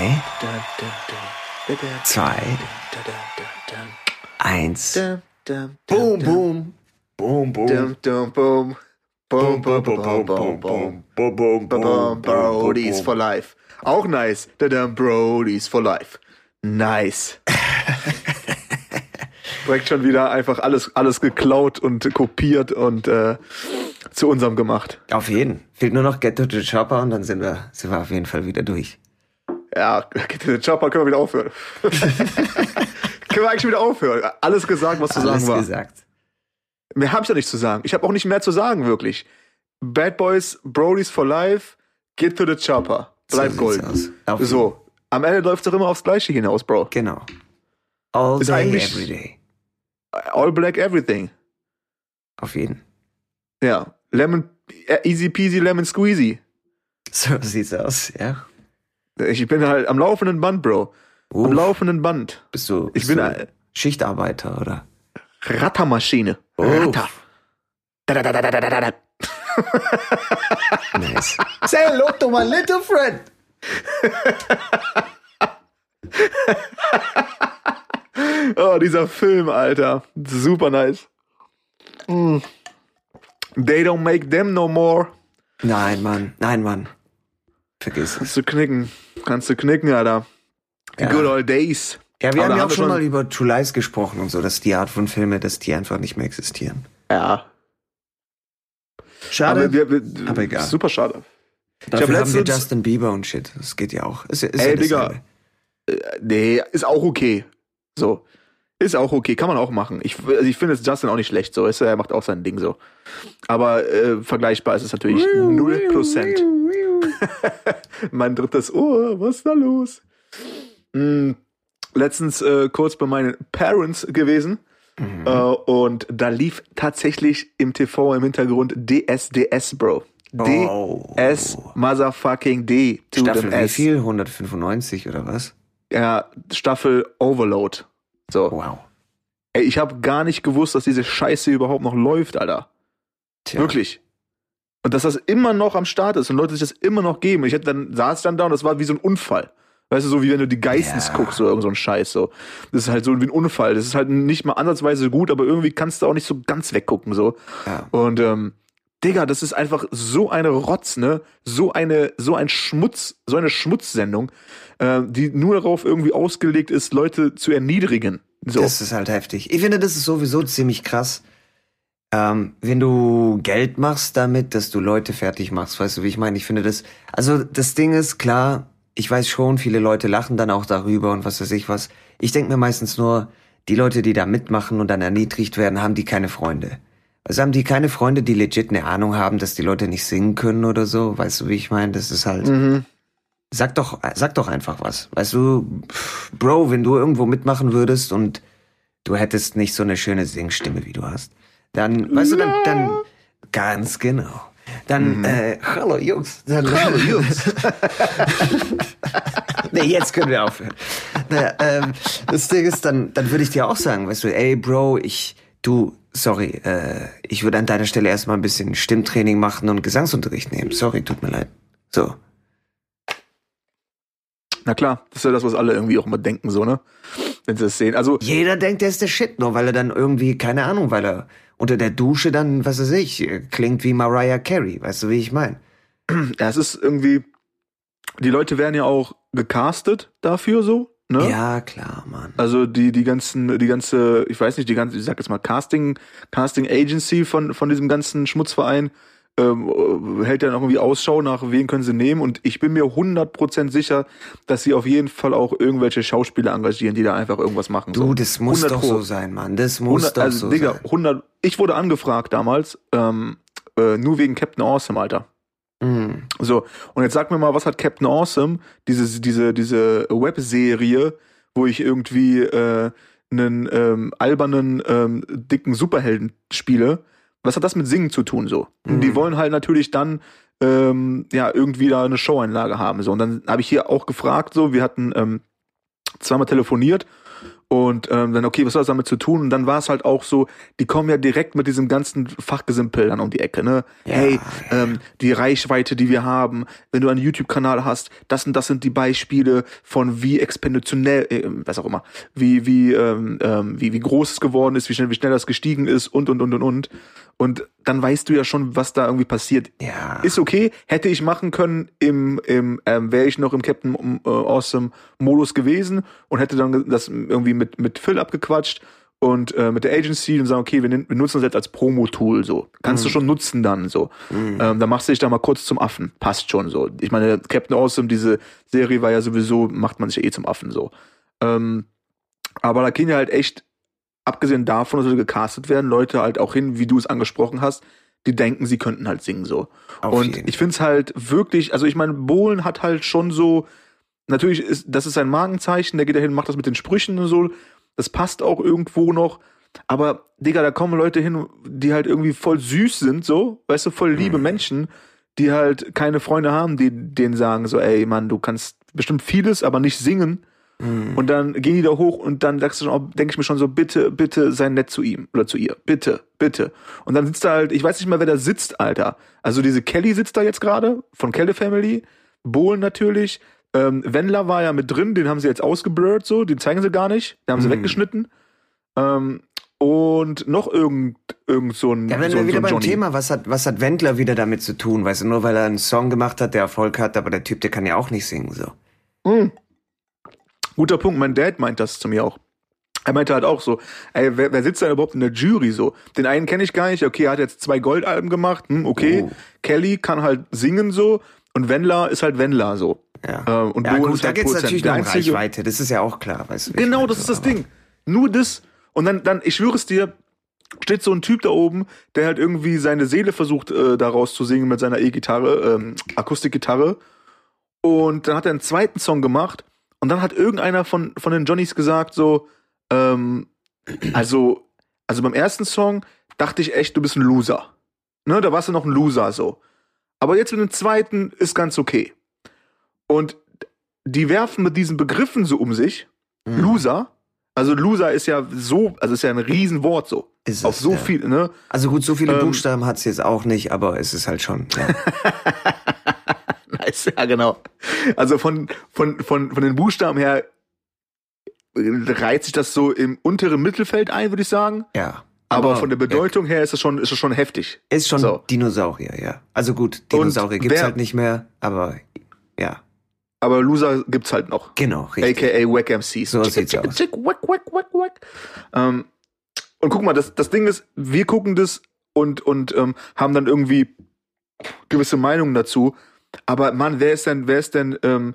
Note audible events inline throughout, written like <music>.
Drei, zwei, eins. Boom, boom. Boom, boom. Dum, dum, boom. Boom, boom, boom, boom, boom, boom. boom, boom, Boom, Brodies for life. Auch nice. Dum, Brodies for life. Nice. <laughs> Direkt schon wieder einfach alles, alles geklaut und kopiert und äh, zu unserem gemacht. Auf jeden. Fehlt nur noch Get to the Chopper und dann sind wir, sind wir auf jeden Fall wieder durch. Ja, den Chopper können wir wieder aufhören. <laughs> können wir eigentlich wieder aufhören. Alles gesagt, was zu Alles sagen war. gesagt. Mehr habe ich ja nicht zu sagen. Ich habe auch nicht mehr zu sagen, wirklich. Bad Boys, Brodies for Life, get to the chopper. Bleib So golden. So. Am Ende läuft doch immer aufs Gleiche hinaus, Bro. Genau. All Ist day, every day. All black everything. Auf jeden. Ja. Lemon, äh, easy peasy lemon squeezy. So sieht's aus, ja. Ich bin halt am laufenden Band, Bro. Am Uff, laufenden Band. bist du, Ich bist bin du Schichtarbeiter, oder? Rattermaschine. Ratter. Da, da, da, da, da. <laughs> Nice. Say hello to my little friend. <laughs> Oh, dieser Film, Alter. Super nice. Mm. They don't make them no more. Nein, Mann. Nein, Mann. Vergiss. Kannst du knicken. Kannst du knicken, Alter. Ja. Good old days. Ja, wir Aber haben ja auch schon mal über True Lies gesprochen und so, dass die Art von Filme, dass die einfach nicht mehr existieren. Ja. Schade. Aber, wir, wir, aber egal. Super schade. Dafür hab haben wir Justin Bieber und shit. Das geht ja auch. Ist, ist Ey, ja Digga. dasselbe. Nee, ist auch okay. So. Ist auch okay, kann man auch machen. Ich, also ich finde es Justin auch nicht schlecht, so. Ist, er macht auch sein Ding so. Aber äh, vergleichbar ist es natürlich 0%. <laughs> mein drittes Ohr, was ist da los? Hm, letztens äh, kurz bei meinen Parents gewesen. Mhm. Äh, und da lief tatsächlich im TV im Hintergrund DSDS, Bro. Oh. DS motherfucking D to Staffel wie viel? 195 oder was? Ja, Staffel Overload. So. Wow. Ey, ich habe gar nicht gewusst, dass diese Scheiße überhaupt noch läuft, Alter. Tja. Wirklich. Und dass das immer noch am Start ist und Leute sich das immer noch geben. Ich hätte dann saß dann da und das war wie so ein Unfall. Weißt du, so wie wenn du die Geistens Ja. guckst oder irgend so ein Scheiß so. Das ist halt so wie ein Unfall. Das ist halt nicht mal ansatzweise gut, aber irgendwie kannst du auch nicht so ganz weggucken so. Ja. Und ähm, Digga, das ist einfach so eine Rotz, ne? So eine, so ein Schmutz, so eine Schmutzsendung, äh, die nur darauf irgendwie ausgelegt ist, Leute zu erniedrigen. So. Das ist halt heftig. Ich finde, das ist sowieso ziemlich krass. Ähm, wenn du Geld machst damit, dass du Leute fertig machst, weißt du, wie ich meine? Ich finde das, also das Ding ist klar, ich weiß schon, viele Leute lachen dann auch darüber und was weiß ich was. Ich denke mir meistens nur, die Leute, die da mitmachen und dann erniedrigt werden, haben die keine Freunde. Also haben die keine Freunde, die legit eine Ahnung haben, dass die Leute nicht singen können oder so, weißt du, wie ich meine? Das ist halt. Mhm. Sag doch, sag doch einfach was. Weißt du, Bro, wenn du irgendwo mitmachen würdest und du hättest nicht so eine schöne Singstimme, wie du hast, dann, weißt du, dann, dann, ganz genau. Dann, äh, hallo Jungs. Dann, Mhm. Hallo, <laughs> Jungs. <laughs> nee, jetzt können wir aufhören. Naja, ähm, das Ding ist, dann, dann würde ich dir auch sagen, weißt du, ey, Bro, ich, du, sorry, äh, ich würde an deiner Stelle erstmal ein bisschen Stimmtraining machen und Gesangsunterricht nehmen. Sorry, tut mir leid. So. Na klar, das ist ja das, was alle irgendwie auch immer denken, so, ne? Wenn sie das sehen. Also, Jeder denkt, der ist der Shit, nur weil er dann irgendwie, keine Ahnung, weil er unter der Dusche dann, was weiß ich, klingt wie Mariah Carey. Weißt du, wie ich meine? ja, es ist irgendwie, die Leute werden ja auch gecastet dafür so, ne? Ja, klar, Mann. Also die, die ganzen, die ganze, ich weiß nicht, die ganze, ich sag jetzt mal, Casting, Casting Agency von, von diesem ganzen Schmutzverein ähm, hält dann auch irgendwie Ausschau nach, wen können sie nehmen und ich bin mir 100% sicher, dass sie auf jeden Fall auch irgendwelche Schauspieler engagieren, die da einfach irgendwas machen. Du, so. das muss 100 doch Pro. so sein, Mann. Das muss 100, doch also, so Digga, sein. 100, ich wurde angefragt damals, ähm, äh, nur wegen Captain Awesome, Alter. Mhm. So, und jetzt sag mir mal, was hat Captain Awesome, diese, diese, diese Webserie, wo ich irgendwie äh, einen ähm, albernen, ähm, dicken Superhelden spiele, was hat das mit Singen zu tun so? Mhm. Die wollen halt natürlich dann ähm, ja irgendwie da eine Showeinlage haben. So. Und dann habe ich hier auch gefragt, so, wir hatten ähm, zweimal telefoniert Und ähm, dann, okay, was soll das damit zu tun? Und dann war es halt auch so, die kommen ja direkt mit diesem ganzen Fachgesimpel dann um die Ecke, ne? Ja, hey, ähm, die Reichweite, die wir haben, wenn du einen YouTube-Kanal hast, das und das sind die Beispiele von wie exponentiell, äh, was auch immer, wie, wie, ähm, ähm, wie, wie groß es geworden ist, wie schnell, wie schnell das gestiegen ist und, und, und, und, und. Und dann weißt du ja schon, was da irgendwie passiert. Ja. Ist okay, hätte ich machen können im, im ähm, wäre ich noch im Captain äh, Awesome Modus gewesen und hätte dann das irgendwie mit, mit Phil abgequatscht und äh, mit der Agency und sagen, okay, wir, wir nutzen das jetzt als Promo-Tool so. Kannst du schon nutzen dann so. Ähm, dann machst du dich da mal kurz zum Affen. Passt schon so. Ich meine, Captain Awesome, diese Serie war ja sowieso, macht man sich ja eh zum Affen so. Ähm, aber da gehen ja halt echt, abgesehen davon, dass sie gecastet werden, Leute halt auch hin, wie du es angesprochen hast, die denken, sie könnten halt singen so. Auf und jeden. ich finde es halt wirklich, also ich meine, Bohlen hat halt schon so, natürlich ist, das ist sein Markenzeichen, der geht dahin, macht das mit den Sprüchen und so, das passt auch irgendwo noch. Aber, Digga, da kommen Leute hin, die halt irgendwie voll süß sind, so, weißt du, voll liebe Menschen, die halt keine Freunde haben, die denen sagen so, ey, Mann, du kannst bestimmt vieles, aber nicht singen. Und dann gehen die da hoch und dann sagst du schon, denke ich mir schon so, bitte, bitte sei nett zu ihm oder zu ihr. Bitte, bitte. Und dann sitzt da halt, ich weiß nicht mal, wer da sitzt, Alter. Also diese Kelly sitzt da jetzt gerade, von Kelly Family. Bohlen natürlich. Ähm, Wendler war ja mit drin, den haben sie jetzt ausgeblurrt, so, den zeigen sie gar nicht. Den haben sie Mhm. weggeschnitten. Ähm, und noch irgend, irgend so ein. Da werden so, wir so wieder ein beim Johnny. Thema, was hat, was hat Wendler wieder damit zu tun? Weißt du, nur weil er einen Song gemacht hat, der Erfolg hat, aber der Typ, der kann ja auch nicht singen, so. Hm. Guter Punkt, mein Dad meint das zu mir auch. Er meinte halt auch so, ey, wer, wer sitzt da überhaupt in der Jury so? Den einen kenne ich gar nicht, okay, er hat jetzt zwei Goldalben gemacht, hm, okay. Oh. Kelly kann halt singen so und Wendler ist halt Wendler so. Ja, Äh, und ja gut, da halt geht's Produzent. natürlich noch um Reichweite, das ist ja auch klar, weißt du. Genau, das ist das Ding. Nur das. Und dann, dann, ich schwöre es dir, steht so ein Typ da oben, der halt irgendwie seine Seele versucht, äh, daraus zu singen mit seiner E-Gitarre, ähm, Akustikgitarre. Und dann hat er einen zweiten Song gemacht. Und dann hat irgendeiner von, von den Johnnies gesagt, so, ähm, also, also beim ersten Song dachte ich echt, du bist ein Loser. Ne, da warst du noch ein Loser, so. Aber jetzt mit dem zweiten ist ganz okay. Und die werfen mit diesen Begriffen so um sich. Mhm. Loser. Also Loser ist ja so, also ist ja ein Riesenwort so. Ist Auf es, so ja. viel, ne? Also gut, so viele Ähm, Buchstaben hat's jetzt auch nicht, aber es ist halt schon. Ja. <laughs> Nice, ja genau. Also von, von, von, von den Buchstaben her reiht sich das so im unteren Mittelfeld ein, würde ich sagen. ja. Aber, von der Bedeutung her ist es schon, ist es schon heftig. Ist schon So. Dinosaurier, ja. Also gut, Dinosaurier gibt's wer- halt nicht mehr, aber ja, Aber Loser gibt's halt noch. genau, richtig. AKA Wack MCs. So sieht's aus. chick, wack, wack, wack, wack. Ähm, und guck mal, das, das Ding ist, wir gucken das und, und ähm, haben dann irgendwie gewisse Meinungen dazu. Aber Mann, wer ist denn, wer ist denn ähm,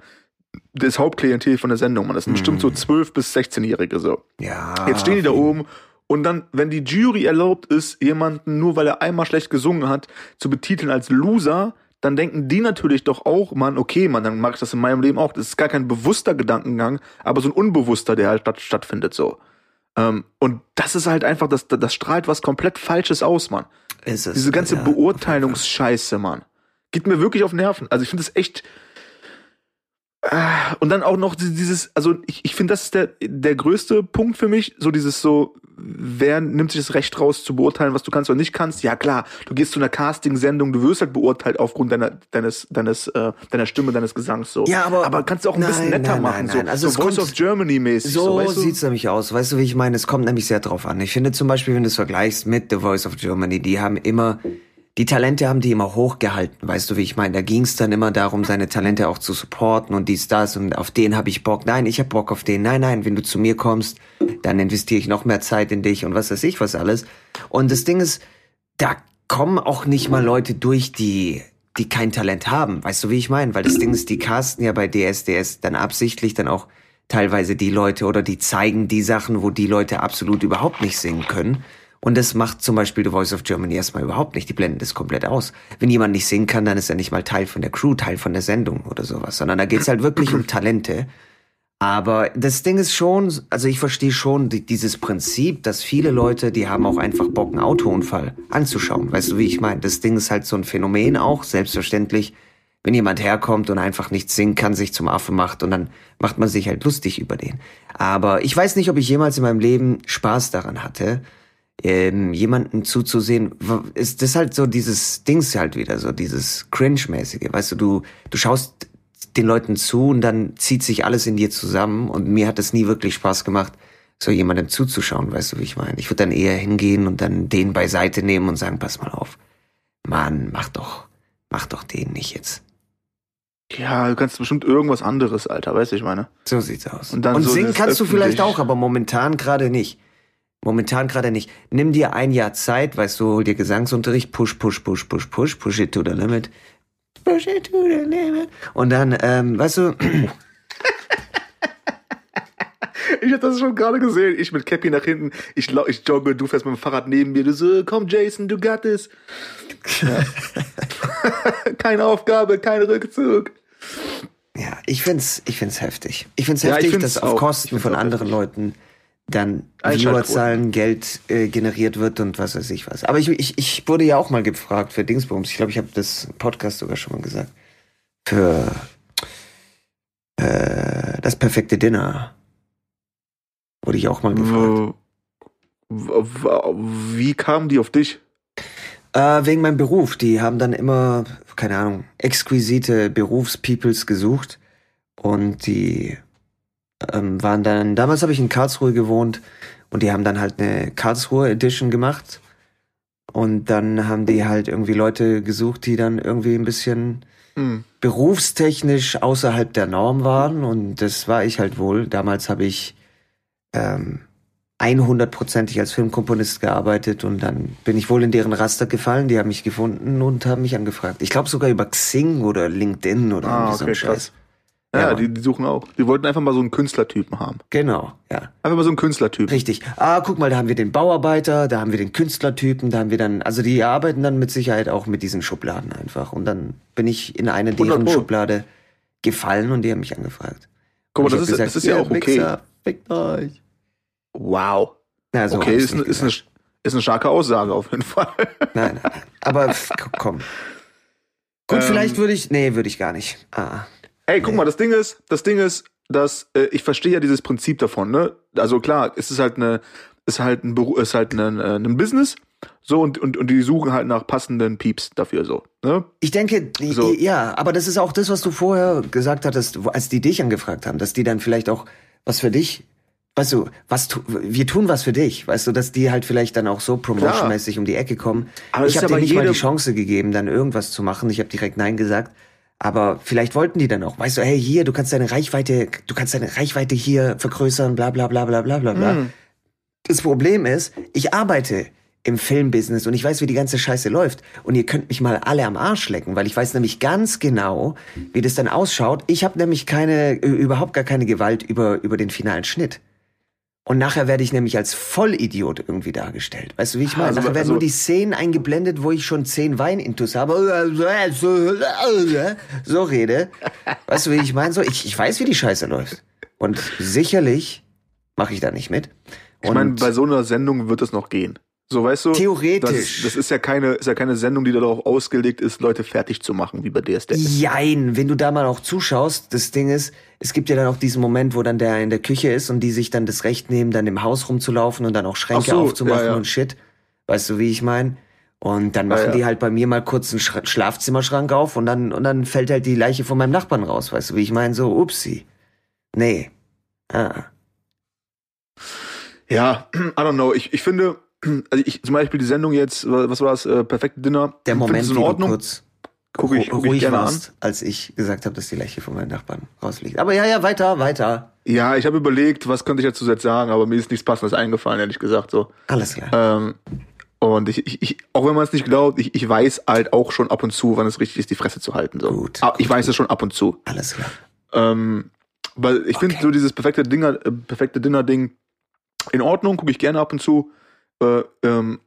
das Hauptklientel von der Sendung? Man, das sind bestimmt so 12- bis 16-Jährige so. Ja. Jetzt stehen die da oben und dann, wenn die Jury erlaubt ist, jemanden nur weil er einmal schlecht gesungen hat, zu betiteln als Loser, dann denken die natürlich doch auch, Mann, okay, Mann, dann mache ich das in meinem Leben auch. Das ist gar kein bewusster Gedankengang, aber so ein unbewusster, der halt statt, stattfindet so. Ähm, und das ist halt einfach, das, das strahlt was komplett Falsches aus, Mann. Ist es, Diese ganze ja. Beurteilungsscheiße, Mann. Geht mir wirklich auf den Nerven. Also ich finde es echt. Ah, Und dann auch noch dieses, also ich, ich finde, das ist der, der größte Punkt für mich, so dieses so, wer nimmt sich das Recht raus zu beurteilen, was du kannst oder nicht kannst? Ja klar, du gehst zu einer Casting-Sendung, du wirst halt beurteilt aufgrund deiner, deines, deines, äh, deiner Stimme, deines Gesangs so. Ja, aber- aber kannst du auch ein bisschen Nein, netter nein, machen, nein, nein. so, Also so Voice kommt- of Germany mäßig. So, So weißt du? sieht's nämlich aus. Weißt du, wie ich meine? Es kommt nämlich sehr drauf an. Ich finde zum Beispiel, wenn du es vergleichst mit The Voice of Germany, die haben immer, die Talente haben die immer hochgehalten. Weißt du, wie ich meine? Da ging's dann immer darum, seine Talente auch zu supporten und dies, das und auf den habe ich Bock. Nein, ich habe Bock auf den. Nein, nein, wenn du zu mir kommst, dann investiere ich noch mehr Zeit in dich und was weiß ich was alles. Und das Ding ist, da kommen auch nicht mal Leute durch, die die kein Talent haben. Weißt du, wie ich meine? Weil das Ding ist, die casten ja bei DSDS dann absichtlich dann auch teilweise die Leute oder die zeigen die Sachen, wo die Leute absolut überhaupt nicht singen können. Und das macht zum Beispiel The Voice of Germany erstmal überhaupt nicht. Die blenden das komplett aus. Wenn jemand nicht singen kann, dann ist er nicht mal Teil von der Crew, Teil von der Sendung oder sowas, sondern da geht's halt wirklich um Talente. Aber das Ding ist schon, also ich verstehe schon die, dieses Prinzip, dass viele Leute, die haben auch einfach Bock, einen Autounfall anzuschauen. Weißt du, wie ich meine? Das Ding ist halt so ein Phänomen auch, selbstverständlich. Wenn jemand herkommt und einfach nichts singen kann, sich zum Affe macht und dann macht man sich halt lustig über den. Aber ich weiß nicht, ob ich jemals in meinem Leben Spaß daran hatte, ähm, jemanden zuzusehen. Ist das halt so dieses Dings halt wieder, so dieses Cringe-mäßige. Weißt du, du, du schaust den Leuten zu und dann zieht sich alles in dir zusammen und mir hat es nie wirklich Spaß gemacht, so jemandem zuzuschauen, weißt du, wie ich meine. Ich würde dann eher hingehen und dann den beiseite nehmen und sagen, pass mal auf. Mann, mach doch, mach doch den nicht jetzt. Ja, du kannst bestimmt irgendwas anderes, Alter, weißt du, ich meine. So sieht's aus. Und Und so singen kannst du vielleicht auch, aber momentan gerade nicht. Momentan gerade nicht. Nimm dir ein Jahr Zeit, weißt du, hol dir Gesangsunterricht, push, push, push, push, push, push it to the limit. Push it to the limit. Und dann, ähm, weißt du, <laughs> Ich hab das schon gerade gesehen. Ich mit Cappy nach hinten. Ich, ich jogge, du fährst mit dem Fahrrad neben mir. Du so, komm Jason, du got this. Ja. <laughs> keine Aufgabe, kein Rückzug. ja, ich find's, ich find's heftig. Ich find's Ja, ich heftig, find's dass auch. auf Ich Kosten von anderen. Leuten dann. Viewerzahlen, Geld äh, generiert wird und was weiß ich was. Aber ich, ich, ich wurde ja auch mal gefragt für Dingsbums. Ich glaube, ich habe das Podcast sogar schon mal gesagt. Für äh, das perfekte Dinner. Wurde ich auch mal gefragt. Wie kamen die auf dich? Äh, wegen meinem Beruf. Die haben dann immer, keine Ahnung, exquisite Berufspeoples gesucht. Und die ähm, waren dann, damals habe ich in Karlsruhe gewohnt und die haben dann halt eine Karlsruhe Edition gemacht. Und dann haben die halt irgendwie Leute gesucht, die dann irgendwie ein bisschen Hm. berufstechnisch außerhalb der Norm waren. Und das war ich halt wohl. Damals habe ich ähm, 100%ig als Filmkomponist gearbeitet und dann bin ich wohl in deren Raster gefallen. Die haben mich gefunden und haben mich angefragt. Ich glaube sogar über Xing oder LinkedIn oder Ah, irgendwie so ein okay, Scheiß. krass. Ja, Ja. die, die suchen auch. Die wollten einfach mal so einen Künstlertypen haben. Genau, ja. Einfach mal so einen Künstlertypen. Richtig. Ah, guck mal, da haben wir den Bauarbeiter, da haben wir den Künstlertypen, da haben wir dann, also die arbeiten dann mit Sicherheit auch mit diesen Schubladen einfach. Und dann bin ich in eine 100 deren. Schublade gefallen und die haben mich angefragt. Guck mal, das ist, hab das ist ja auch okay. Wichser, fickt euch. Wow. Na, so okay, ist, ist, eine, gesagt. ist eine starke Aussage auf jeden Fall. Nein, nein, nein. Aber komm. Gut, <laughs> Ähm, vielleicht würde ich. Nee, würde ich gar nicht. Ah. Ey, guck mal, das Ding ist, das Ding ist, dass äh, ich verstehe ja dieses Prinzip davon, ne? Also klar, es ist halt eine, ist halt ein Beruf, ist halt ein, äh, ein Business, so und, und und die suchen halt nach passenden Pieps dafür so, ne? Ich denke, So. ja, aber das ist auch das, was du vorher gesagt hattest, als die dich angefragt haben, dass die dann vielleicht auch was für dich, weißt du, was tu, wir tun was für dich, weißt du, dass die halt vielleicht dann auch so promotionmäßig um die Ecke kommen. Aber ich habe denen nicht mal die Chance gegeben, dann irgendwas zu machen. Ich habe direkt nein gesagt. Aber vielleicht wollten die dann auch, weißt du, hey, hier, du kannst deine Reichweite, du kannst deine Reichweite hier vergrößern, bla bla bla bla bla bla bla. Hm. Das Problem ist, ich arbeite im Filmbusiness und ich weiß, wie die ganze Scheiße läuft. Und ihr könnt mich mal alle am Arsch lecken, weil ich weiß nämlich ganz genau, wie das dann ausschaut. Ich habe nämlich keine, überhaupt gar keine Gewalt über, über den finalen Schnitt. Und nachher werde ich nämlich als Vollidiot irgendwie dargestellt. Weißt du, wie ich meine? Also, nachher werden also- nur die Szenen eingeblendet, wo ich schon zehn Weinintus habe. So rede. Weißt du, wie ich meine? So, ich, ich weiß, wie die Scheiße läuft. Und sicherlich mache ich da nicht mit. Ich meine, Und- bei so einer Sendung wird es noch gehen. So, weißt du? Theoretisch. Das, das ist ja keine, ist ja keine Sendung, die darauf ausgelegt ist, Leute fertig zu machen, wie bei DSDS. Jein, wenn du da mal auch zuschaust, das Ding ist, es gibt ja dann auch diesen Moment, wo dann der in der Küche ist und die sich dann das Recht nehmen, dann im Haus rumzulaufen und dann auch Schränke so, aufzumachen ja, ja. und Shit. Weißt du, wie ich meine? Und dann machen ja. die halt bei mir mal kurz einen Schra Schlafzimmerschrank auf und dann, und dann fällt halt die Leiche von meinem Nachbarn raus. Weißt du, wie ich meine? So, upsi. Nee. Ah. Ja, <clears throat> I don't know. Ich, ich finde, <clears throat> also ich zum Beispiel die Sendung jetzt, was war das, äh, perfekte Dinner. Der Moment, in Ordnung? kurz Guck ich, guck ich ruhig gerne an. warst, als ich gesagt habe, dass die Leiche von meinem Nachbarn rausliegt. Aber ja, ja, weiter, weiter. Ja, ich habe überlegt, was könnte ich dazu jetzt sagen, aber mir ist nichts Passendes eingefallen, ehrlich gesagt. So. Alles klar. Ähm, und ich, ich, ich, auch wenn man es nicht glaubt, ich, ich weiß halt auch schon ab und zu, wann es richtig ist, die Fresse zu halten. So. Gut, Ah, ich gut, weiß es schon ab und zu. Alles klar. Ähm, weil ich finde Okay. so dieses perfekte Dinger, äh, perfekte Dinner-Ding in Ordnung, gucke ich gerne ab und zu. Äh, ähm,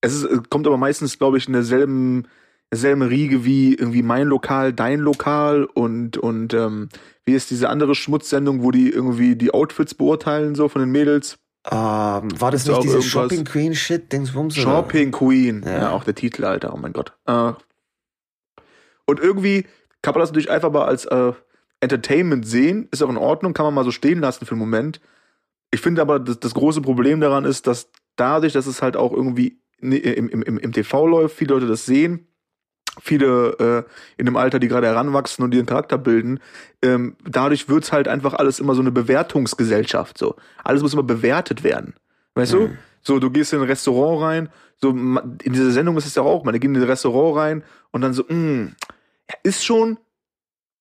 es ist, äh, kommt aber meistens, glaube ich, in derselben, derselben Riege wie irgendwie mein Lokal, dein Lokal und, und ähm, wie ist diese andere Schmutzsendung, wo die irgendwie die Outfits beurteilen, so von den Mädels? Ähm, war das nicht dieses irgendwas- Shopping Queen Shit, Dingsbums? Shopping Queen. Ja. Ja. auch der Titel, Alter, oh mein Gott. Äh, Und irgendwie kann man das natürlich einfach mal als äh, Entertainment sehen, ist auch in Ordnung, kann man mal so stehen lassen für einen Moment. Ich finde aber, das, das große Problem daran ist, dass dadurch, dass es halt auch irgendwie im, im, im, im TV läuft, viele Leute das sehen, viele äh, in dem Alter, die gerade heranwachsen und ihren Charakter bilden, ähm, dadurch wird's halt einfach alles immer so eine Bewertungsgesellschaft. So. Alles muss immer bewertet werden. Weißt mhm. du? So, du gehst in ein Restaurant rein, so in dieser Sendung ist es ja auch, man geht in ein Restaurant rein und dann so, mh, hm, ja, ist schon,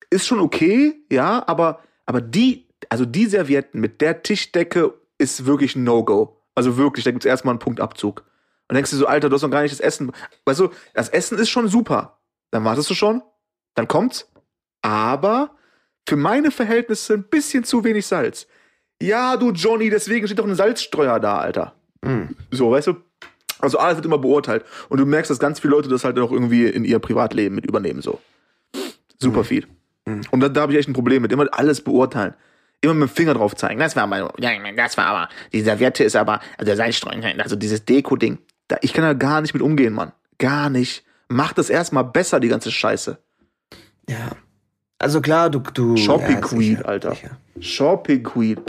ist schon okay, ja, aber, aber die, also die Servietten mit der Tischdecke ist wirklich ein No-Go. Also wirklich, da gibt's erstmal einen Punktabzug. Und denkst du so, Alter, du hast noch gar nicht das Essen. Weißt du, das Essen ist schon super. Dann wartest du schon, dann kommt's. Aber für meine Verhältnisse ein bisschen zu wenig Salz. Ja, du Johnny, deswegen steht doch ein Salzstreuer da, Alter. Mhm. So, weißt du? Also alles wird immer beurteilt. Und du merkst, dass ganz viele Leute das halt auch irgendwie in ihr Privatleben mit übernehmen, so. Super mhm. viel. Mhm. Und da, da habe ich echt ein Problem mit. Immer alles beurteilen immer mit dem Finger drauf zeigen. Das war aber, das war aber, die Serviette ist aber, also der Salzstreuer, also dieses Deko-Ding. Ich kann da gar nicht mit umgehen, Mann. Gar nicht. Mach das erstmal besser, die ganze Scheiße. Ja. Also klar, du. du Shopping ja, Queen, sicher, Alter. Sicher. Shopping Queen.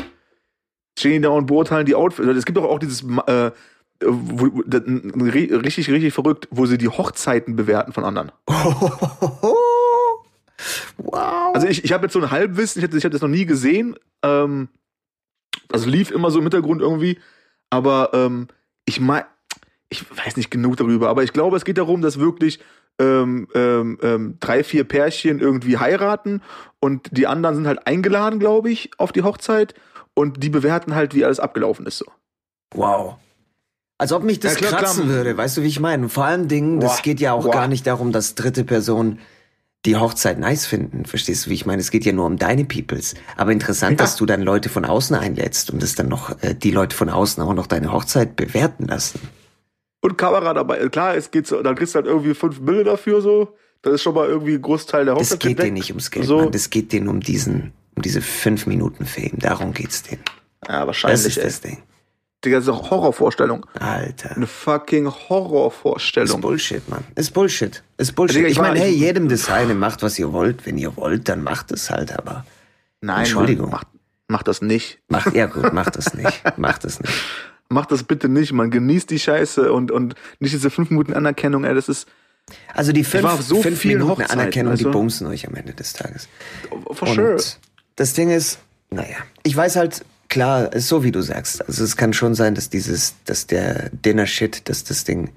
Stehen da und beurteilen die Outfits. Es gibt doch auch dieses. Äh, wo, richtig, richtig verrückt, wo sie die Hochzeiten bewerten von anderen. <laughs> wow. Also ich, ich habe jetzt so ein Halbwissen, ich habe ich hab das noch nie gesehen. Ähm, also lief immer so im Hintergrund irgendwie. Aber ähm, ich meine, ich weiß nicht genug darüber, aber ich glaube, es geht darum, dass wirklich ähm, ähm, ähm, drei, vier Pärchen irgendwie heiraten und die anderen sind halt eingeladen, glaube ich, auf die Hochzeit und die bewerten halt, wie alles abgelaufen ist so. Wow. Als ob mich das ja, klar, kratzen klar. würde, weißt du, wie ich meine? Vor allem Dingen, das geht ja auch Boah. gar nicht darum, dass dritte Personen die Hochzeit nice finden. Verstehst du, wie ich meine? Es geht ja nur um deine Peoples. Aber interessant, ja. dass du dann Leute von außen einlädst und dass dann noch äh, die Leute von außen auch noch deine Hochzeit bewerten lassen und Kamera dabei. Klar, es geht so, dann kriegst du halt irgendwie fünf Bilder dafür so. Das ist schon mal irgendwie ein Großteil der Hochzeit. Das geht denen nicht ums Geld, so. Mann. Das geht denen um diesen, um diese fünf Minuten Fame. Darum geht's denen. Ja, wahrscheinlich. Das ist das Ding. Digga, das ist eine Horrorvorstellung. Alter. Eine fucking Horrorvorstellung. Ist Bullshit, Mann. Ist Bullshit. Ist Bullshit. Digga, ich, ich meine, hey, jedem seine, macht was ihr wollt. Wenn ihr wollt, dann macht es halt, aber. Nein, Entschuldigung. Mann, macht, macht das nicht. Macht, ja gut, macht das <laughs> nicht. macht das nicht macht das bitte nicht. Man genießt die Scheiße und, und nicht diese fünf Minuten Anerkennung, ey, das ist. Also die fünf, so fünf Minuten Hochzeiten, Anerkennung, also? die bumsen euch am Ende des Tages. For sure. das Ding ist, naja, ich weiß halt, klar, ist so wie du sagst. Also es kann schon sein, dass dieses, dass der Dinner-Shit, dass das Ding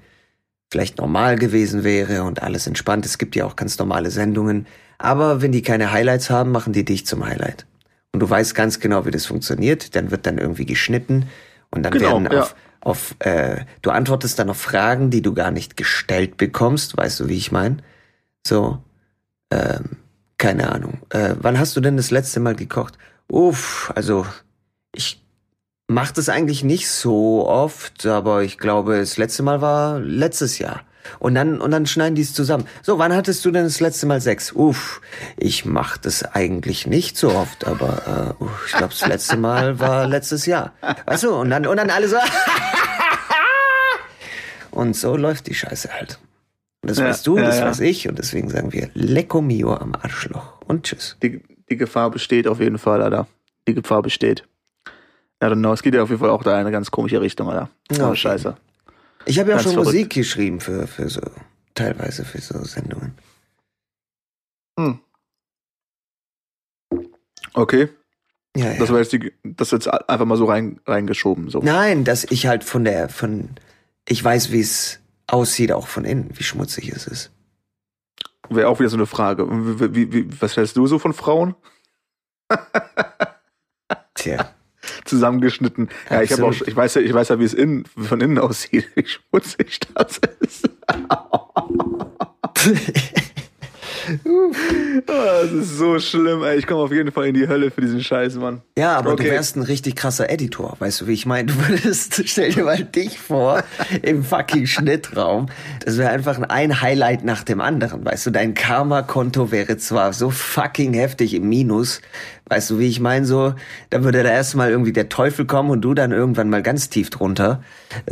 vielleicht normal gewesen wäre und alles entspannt. Es gibt ja auch ganz normale Sendungen. Aber wenn die keine Highlights haben, machen die dich zum Highlight. Und du weißt ganz genau, wie das funktioniert. Dann wird dann irgendwie geschnitten und dann genau, werden auf, ja. auf äh, du antwortest dann auf Fragen, die du gar nicht gestellt bekommst, weißt du, wie ich meine? So, ähm, keine Ahnung. Äh, wann hast du denn das letzte Mal gekocht? Uff, also ich mach das eigentlich nicht so oft, aber ich glaube, das letzte Mal war letztes Jahr. Und dann, und dann schneiden die es zusammen. So, wann hattest du denn das letzte Mal Sex? Uff, ich mach das eigentlich nicht so oft, aber äh, ich glaube, das letzte Mal war letztes Jahr. Weißt du, und dann, und dann alle so. <laughs> und so läuft die Scheiße halt. Und das ja, weißt du, ja, das ja. weiß ich, und deswegen sagen wir Lecco Mio am Arschloch und tschüss. Die, die Gefahr besteht auf jeden Fall, Alter. Die Gefahr besteht. Don't know, es geht ja auf jeden Fall auch da in eine ganz komische Richtung, Alter. Oh, okay. Scheiße. Ich habe ja auch schon verrückt. Musik geschrieben für, für so, teilweise für so Sendungen. Hm. Okay. Ja, ja. Das war jetzt die, das jetzt einfach mal so rein, reingeschoben, so. Nein, dass ich halt von der, von, ich weiß, wie es aussieht, auch von innen, wie schmutzig es ist. Wäre auch wieder so eine Frage. Wie, wie, was hältst du so von Frauen? Tja <laughs> zusammengeschnitten. Ja, ich habe auch, ich weiß ja, ich weiß ja, wie es innen, von innen aussieht, <laughs> wie schmutzig das ist. <laughs> das ist so schlimm, ey. Ich komme auf jeden Fall in die Hölle für diesen Scheiß, Mann. Ja, aber okay. du wärst ein richtig krasser Editor, weißt du, wie ich meine? Du würdest, <laughs> stell dir mal dich vor, im fucking Schnittraum. Das wäre einfach ein Highlight nach dem anderen, weißt du? Dein Karma-Konto wäre zwar so fucking heftig im Minus, weißt du, wie ich meine? So, da würde da erstmal irgendwie der Teufel kommen und du dann irgendwann mal ganz tief drunter.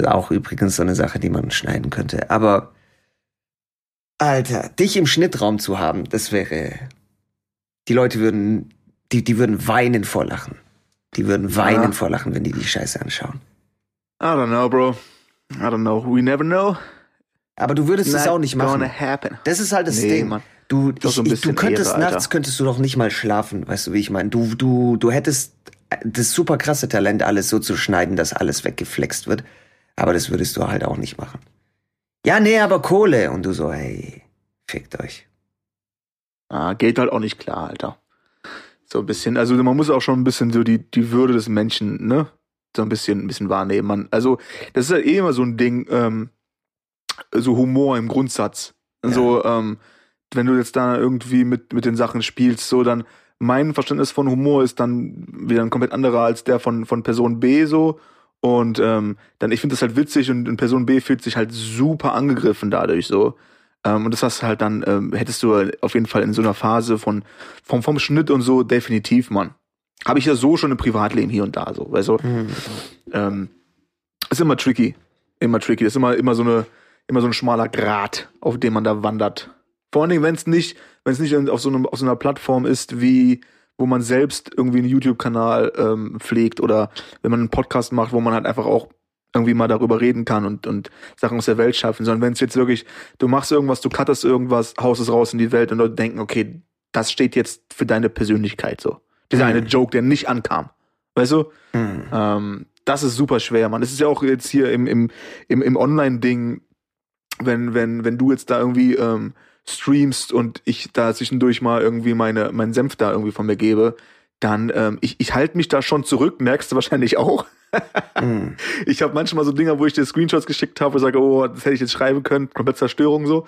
Auch übrigens so eine Sache, die man schneiden könnte. Aber Alter, dich im Schnittraum zu haben, das wäre. Die Leute würden, die, die würden weinen vor Lachen. Die würden weinen Ja. vor Lachen, wenn die die Scheiße anschauen. I don't know, bro. I don't know. We never know. Aber du würdest es auch nicht machen. Das ist halt das Nee, Ding. Mann. Du, ich, so ich, du könntest Ehre, nachts könntest du doch nicht mal schlafen, weißt du, wie ich meine? Du, du, du hättest das super krasse Talent, alles so zu schneiden, dass alles weggeflext wird. Aber das würdest du halt auch nicht machen. Ja, nee, aber Kohle. Und du so, hey, fickt euch. Ah, geht halt auch nicht klar, Alter. So ein bisschen, also man muss auch schon ein bisschen so die, die Würde des Menschen, ne? So ein bisschen, ein bisschen wahrnehmen. Man, also, das ist halt eh immer so ein Ding, ähm, so Humor im Grundsatz. Ja. So, ähm, wenn du jetzt da irgendwie mit, mit den Sachen spielst, so dann, mein Verständnis von Humor ist dann wieder ein komplett anderer als der von, von Person B so. Und ähm, dann, ich finde das halt witzig und, und Person B fühlt sich halt super angegriffen dadurch so. Ähm, und das hast du halt dann, ähm, hättest du auf jeden Fall in so einer Phase von vom, vom Schnitt und so definitiv, Mann. Habe ich ja so schon im Privatleben hier und da so. Weißt du? Ähm, ist immer tricky. Immer tricky. Das ist immer, immer so eine, immer so ein schmaler Grat, auf dem man da wandert. Vor allen Dingen, wenn es nicht, wenn es nicht auf so, einem, auf so einer Plattform ist, wie wo man selbst irgendwie einen YouTube-Kanal ähm, pflegt oder wenn man einen Podcast macht, wo man halt einfach auch irgendwie mal darüber reden kann und, und Sachen aus der Welt schaffen, sondern wenn es jetzt wirklich, du machst irgendwas, du cuttest irgendwas, haust es raus in die Welt und Leute denken, okay, das steht jetzt für deine Persönlichkeit so. Dieser Mhm. eine Joke, der nicht ankam. Weißt du? Hm. Ähm, das ist super schwer, man. Es ist ja auch jetzt hier im, im, im, im Online-Ding, wenn, wenn, wenn du jetzt da irgendwie ähm, streamst und ich da zwischendurch mal irgendwie meine, meinen Senf da irgendwie von mir gebe, dann ähm, ich, ich halte mich da schon zurück, merkst du wahrscheinlich auch. Hm. Ich habe manchmal so Dinger, wo ich dir Screenshots geschickt habe und sage, oh, das hätte ich jetzt schreiben können, komplett Zerstörung so.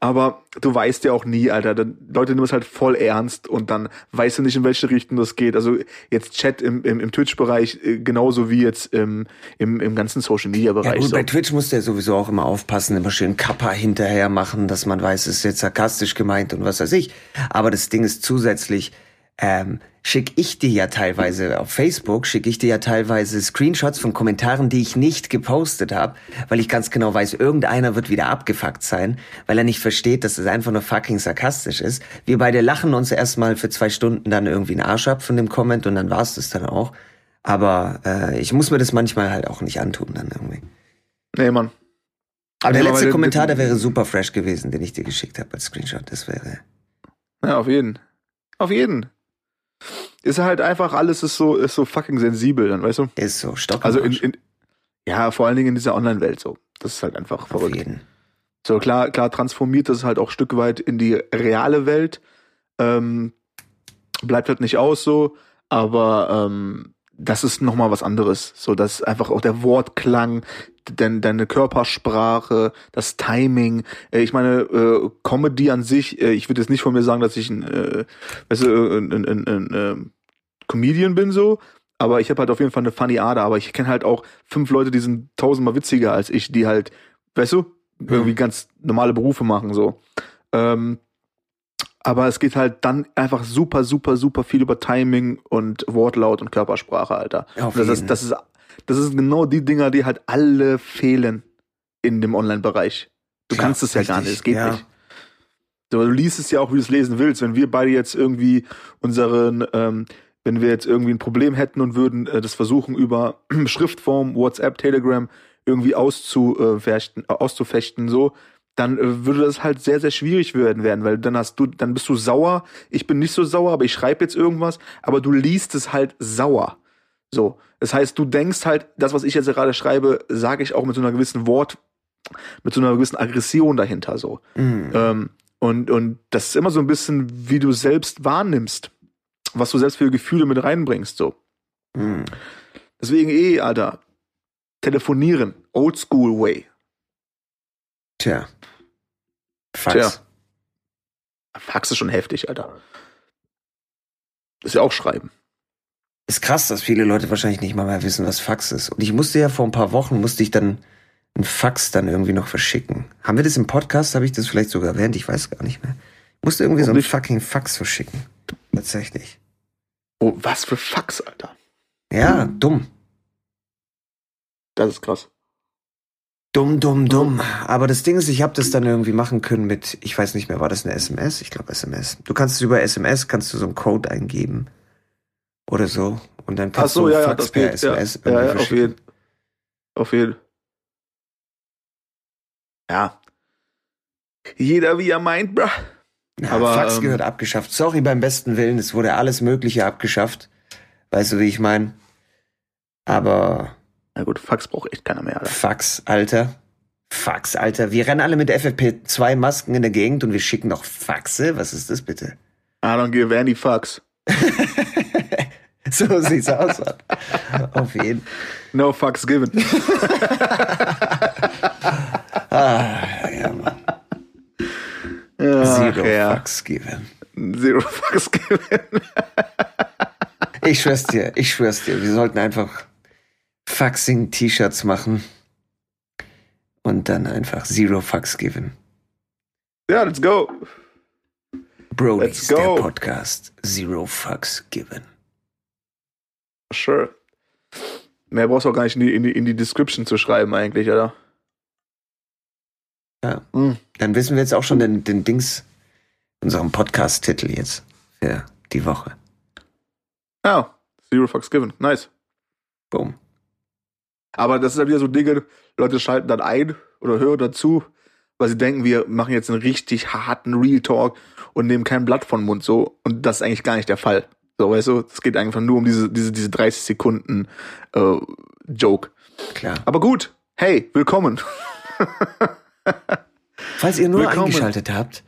Aber du weißt ja auch nie, Alter. Dann, Leute nehmen es halt voll ernst und dann weißt du nicht, in welche Richtung das geht. Also jetzt Chat im, im, im Twitch-Bereich äh, genauso wie jetzt im, im, im ganzen Ja Social-Media-Bereich. gut, so. bei Twitch musst du ja sowieso auch immer aufpassen, immer schön Kappa hinterher machen, dass man weiß, es ist jetzt sarkastisch gemeint und was weiß ich. Aber das Ding ist zusätzlich, ähm, schicke ich dir ja teilweise auf Facebook, schicke ich dir ja teilweise Screenshots von Kommentaren, die ich nicht gepostet habe, weil ich ganz genau weiß, irgendeiner wird wieder abgefuckt sein, weil er nicht versteht, dass es einfach nur fucking sarkastisch ist. Wir beide lachen uns erstmal für zwei Stunden dann irgendwie einen Arsch ab von dem Comment und dann war's das dann auch. Aber äh, ich muss mir das manchmal halt auch nicht antun dann irgendwie. Nee, Mann. Aber der letzte Kommentar, der wäre super fresh gewesen, den ich dir geschickt habe als Screenshot. Das wäre. Ja, auf jeden. Auf jeden. Ist halt einfach, alles ist so, ist so fucking sensibel, dann, weißt du? Ist so, Stock Also in, in, ja, vor allen Dingen in dieser Online-Welt so. Das ist halt einfach Auf verrückt. jeden. So klar, klar transformiert das halt auch Stück weit in die reale Welt. Ähm, bleibt halt nicht aus so, aber ähm, das ist nochmal was anderes. So, dass einfach auch der Wortklang, denn deine Körpersprache, das Timing. Äh, ich meine, äh, Comedy an sich, äh, ich würde jetzt nicht von mir sagen, dass ich ein, äh, weißt du, äh, ein, ein, ein, ein äh, Comedian bin so, aber ich habe halt auf jeden Fall eine funny Ader, aber ich kenne halt auch fünf Leute, die sind tausendmal witziger als ich, die halt, weißt du, irgendwie ganz normale Berufe machen so. Ähm, aber es geht halt dann einfach super, super, super viel über Timing und Wortlaut und Körpersprache, Alter. Auf Und das, ist, das, ist, das ist genau die Dinger, die halt alle fehlen in dem Online-Bereich. Du Ja, kannst es ja gar nicht, es geht ja. nicht. Du liest es ja auch, wie du es lesen willst. Wenn wir beide jetzt irgendwie unseren, ähm, wenn wir jetzt irgendwie ein Problem hätten und würden äh, das versuchen über <clears throat> Schriftform, WhatsApp, Telegram irgendwie auszufechten, äh, auszufechten so, dann äh, würde das halt sehr, sehr schwierig werden werden, weil dann hast du, dann bist du sauer. Ich bin nicht so sauer, aber ich schreibe jetzt irgendwas, aber du liest es halt sauer. So, das heißt, du denkst halt, das, was ich jetzt gerade schreibe, sage ich auch mit so einer gewissen Wort, mit so einer gewissen Aggression dahinter so. Mhm. Ähm, und, und das ist immer so ein bisschen, wie du selbst wahrnimmst, was du selbst für Gefühle mit reinbringst, so. Mhm. Deswegen eh, Alter, telefonieren, oldschool way. Tja. Fax. Tja. Fax ist schon heftig, Alter. Ist ja auch Schreiben. Ist krass, dass viele Leute wahrscheinlich nicht mal mehr wissen, was Fax ist. Und ich musste ja vor ein paar Wochen, musste ich dann ein Fax dann irgendwie noch verschicken. Haben wir das im Podcast? Habe ich das vielleicht sogar erwähnt? Ich weiß gar nicht mehr. Ich musste irgendwie so ein fucking Fax verschicken. Tatsächlich. Oh, was für Fax, Alter. Ja, dumm. Das ist krass. Dumm, dumm, dumm. Aber das Ding ist, ich habe das dann irgendwie machen können mit, ich weiß nicht mehr, war das eine SMS? Ich glaube SMS. Du kannst es über SMS, kannst du so einen Code eingeben oder so und dann kannst so, du ja, ja, Fax per geht. Ja, SMS ja, irgendwie ja auf jeden. Auf jeden. Ja. Jeder wie er meint, bruh. Ja, Aber, Fax ähm, gehört abgeschafft. Sorry beim besten Willen, es wurde alles Mögliche abgeschafft. Weißt du, wie ich meine? Aber Na gut, Fax braucht echt keiner mehr, Alter. Fax, Alter. Fax, Alter. Wir rennen alle mit FFP2 Masken in der Gegend und wir schicken noch Faxe. Was ist das bitte? I don't give any fucks. <laughs> <laughs> So sieht's aus. Auf jeden. No fucks given. <laughs> Ah, ja, Mann. Zero ja. Fax geben. Zero fucks given. <laughs> Ich schwör's dir, ich schwör's dir. Wir sollten einfach Faxing-T-Shirts machen und dann einfach Zero Fax geben. Ja, let's go. Brody's, Let's go. der Podcast. Zero Fucks given. Sure. Mehr brauchst du auch gar nicht in die, in die, in die Description zu schreiben, eigentlich, oder? Ja. Hm. Dann wissen wir jetzt auch schon den, den Dings, unserem Podcast-Titel jetzt für die Woche. Ja, Zero fucks given. Nice. Boom. Aber das ist halt wieder so Dinge, Leute schalten dann ein oder hören dazu, weil sie denken, wir machen jetzt einen richtig harten Real Talk und nehmen kein Blatt von den Mund so. Und das ist eigentlich gar nicht der Fall. So, weißt du, es geht einfach nur um diese, diese, diese 30 Sekunden äh, Joke. Klar. Aber gut, hey, willkommen. Falls ihr nur Willkommen. eingeschaltet habt,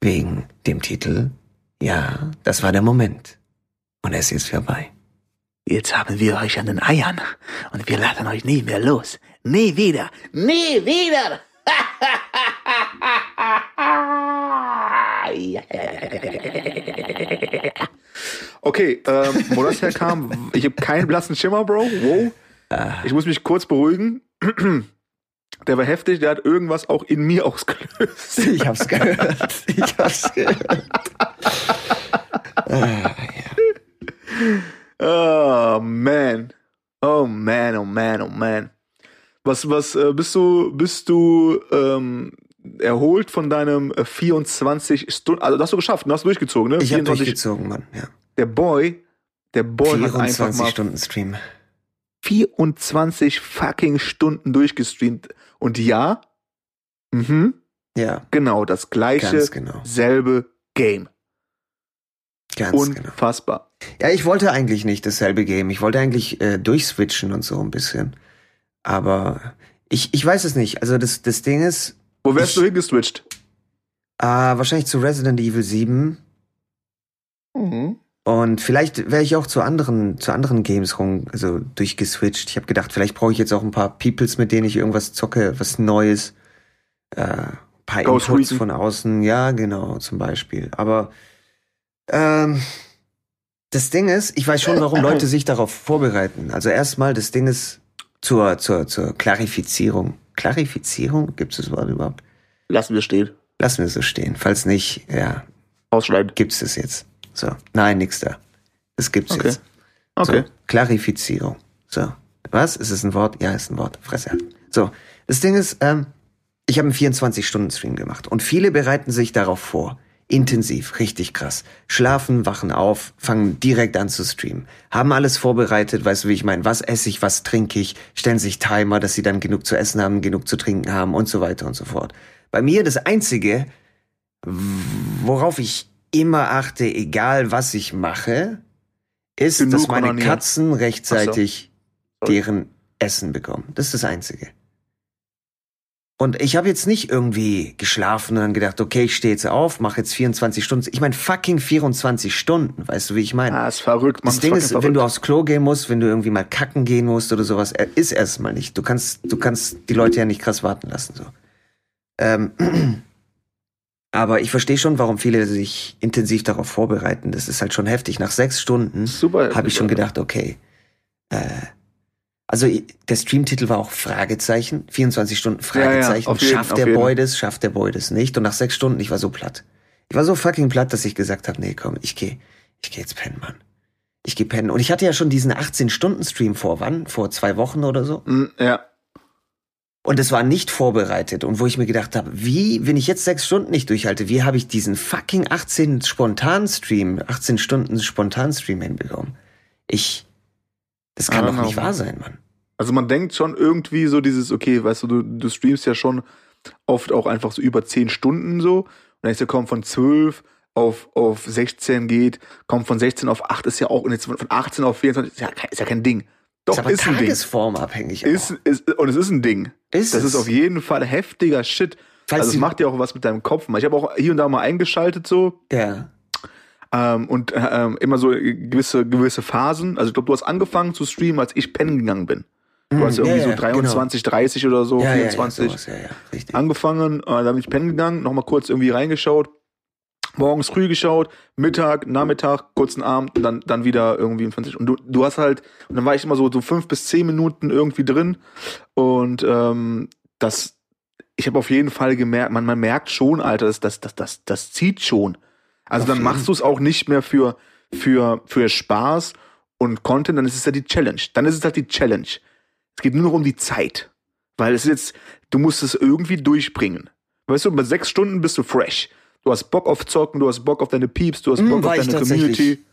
wegen dem Titel, ja, das war der Moment. Und es ist vorbei. Jetzt haben wir euch an den Eiern und wir lassen euch nie mehr los. Nie wieder. Nie wieder. <laughs> Okay, ähm, wo das herkam, ich habe keinen blassen Schimmer, Bro. Wow. Ich muss mich kurz beruhigen. Der war heftig, der hat irgendwas auch in mir ausgelöst. Ich hab's gehört. Ich hab's gehört. Ah, Oh man. Oh man, oh man, oh man. Was, was, äh, bist du, bist du ähm, erholt von deinem äh, 24 Stunden, also das hast du geschafft, du hast durchgezogen, ne? Ich hab 24 durchgezogen, Mann. Ja. Der Boy, der Boy hat einfach 24 mal Stunden Stream. 24 fucking Stunden durchgestreamt. Und ja, mhm, Ja, genau, das gleiche, ganz genau. selbe Game. Ganz genau. Unfassbar. Ja, ich wollte eigentlich nicht dasselbe Game. Ich wollte eigentlich äh, durchswitchen und so ein bisschen. Aber ich, ich weiß es nicht. Also das, das Ding ist, Wo wärst Ich- du hingeswitcht? äh, wahrscheinlich zu Resident Evil 7 Mhm. und vielleicht wäre ich auch zu anderen, zu anderen Games rum, also durchgeswitcht. Ich habe gedacht, vielleicht brauche ich jetzt auch ein paar Peoples, mit denen ich irgendwas zocke, was Neues. Äh, ein paar Ghost Inputs Recon. von außen. Ja, genau, zum Beispiel. Aber ähm, das Ding ist, ich weiß schon, warum Leute sich darauf vorbereiten. Also erstmal, das Ding ist zur, zur, zur Klarifizierung. Klarifizierung? Gibt es das Wort überhaupt? Lassen wir stehen. Lassen wir es so stehen. Falls nicht, ja, Ausschneiden. gibt's das jetzt. So. Nein, nix da. Das gibt's Okay. jetzt. Okay. So, Klarifizierung. So. Was? Ist es ein Wort? Ja, ist ein Wort. Fresse. So. Das Ding ist, ähm, ich habe einen 24-Stunden-Stream gemacht und viele bereiten sich darauf vor. Intensiv, richtig krass. Schlafen, wachen auf, fangen direkt an zu streamen. Haben alles vorbereitet, weißt du, wie ich meine? Was esse ich, was trinke ich, stellen sich Timer, dass sie dann genug zu essen haben, genug zu trinken haben und so weiter und so fort. Bei mir das Einzige, worauf ich immer achte, egal was ich mache, ist, Genug dass meine. Katzen rechtzeitig Sorry. deren Essen bekommen. Das ist das Einzige. Und ich habe jetzt nicht irgendwie geschlafen und dann gedacht, okay, ich stehe jetzt auf, mache jetzt 24 Stunden. Ich meine, fucking 24 Stunden, weißt du, wie ich meine? Ah, ist verrückt, man. das Ding ist, wenn du aufs Klo gehen musst, wenn du irgendwie mal kacken gehen musst oder sowas, äh, ist erstmal nicht. Du kannst, du kannst die Leute ja nicht krass warten lassen, so. Ähm, <clears throat> aber ich verstehe schon, warum viele sich intensiv darauf vorbereiten. Das ist halt schon heftig. Nach sechs Stunden habe ich schon gedacht, okay. Äh, also der Streamtitel war auch Fragezeichen, 24 Stunden Ja, ja, Fragezeichen. auf jeden, schafft der. Boy das, schafft der Boy das nicht? Und nach sechs Stunden, ich war so platt. Ich war so fucking platt, dass ich gesagt habe, nee, komm, ich geh, ich geh jetzt pennen, Mann. Ich geh pennen. Und ich hatte ja schon diesen 18-Stunden-Stream vor wann? Vor zwei Wochen oder so? Mm, Ja. Und es war nicht vorbereitet. Und wo ich mir gedacht habe, wie, wenn ich jetzt sechs Stunden nicht durchhalte, wie habe ich diesen fucking 18 Spontan-Stream, 18 Stunden Spontan-Stream hinbekommen? Ich, das kann doch nicht wahr sein, Mann. Also man denkt schon irgendwie so dieses, okay, weißt du, du, du streamst ja schon oft auch einfach so über 10 Stunden so. Und dann ist ja kaum von 12 auf, auf 16 geht, kommt von 16 auf 8 ist ja auch, und jetzt von 18 auf 24 ist ja, kein- ist ja kein Ding. Doch, ist aber ist, ein Ding. tagesformabhängig. Ist, ist, und es ist ein Ding. Ist das es. ist auf jeden Fall heftiger Shit. Falls also es macht ja auch was mit deinem Kopf. Ich habe auch hier und da mal eingeschaltet so Ja. Ähm, und äh, ähm, immer so gewisse gewisse Phasen. Also ich glaube, du hast angefangen zu streamen, als ich pennen gegangen bin. Du hast ja irgendwie ja, so 23, 30 oder so, Ja, ja, ja, 24 sowas, ja, ja, richtig. angefangen. Äh, da bin ich pennen gegangen, nochmal kurz irgendwie reingeschaut. Morgens früh geschaut, Mittag, Nachmittag, kurzen Abend und dann, dann wieder irgendwie um 20. Und du, du hast halt, und dann war ich immer so, so fünf bis zehn Minuten irgendwie drin. Und ähm, das, ich habe auf jeden Fall gemerkt, man, man merkt schon, Alter, das, das, das, das, das zieht schon. Also Auf dann machst du es auch nicht mehr für, für, für Spaß und Content, dann ist es ja die Challenge. Dann ist es halt die Challenge. Es geht nur noch um die Zeit. Weil es ist jetzt, du musst es irgendwie durchbringen. Weißt du, bei sechs Stunden bist du fresh. Du hast Bock auf Zocken, du hast Bock auf deine Peeps, du hast Hm, Bock war auf deine. Community.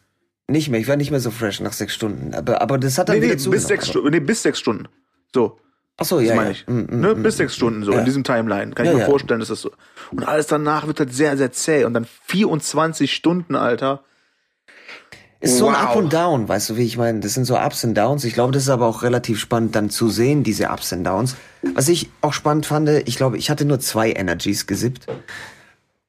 Nicht mehr, ich war nicht mehr so fresh nach sechs Stunden. Aber, aber das hat dann Nee, nee, wieder bis zugenommen. sechs, Stunden, nee, bis sechs Stunden. So, Achso, das ja, meine ja. ich. Mm, mm, ne? mm. Bis sechs Stunden, so, Ja. in diesem Timeline. Kann Ja, ich mir vorstellen, dass das so. Und alles danach wird halt sehr, sehr zäh. Und dann 24 Stunden, Alter. Ist so ein. Up und Down, weißt du, wie ich meine? Das sind so Ups und Downs. Ich glaube, das ist aber auch relativ spannend dann zu sehen, diese Ups und Downs. Was ich auch spannend fand, ich glaube, ich hatte nur zwei Energies gesippt.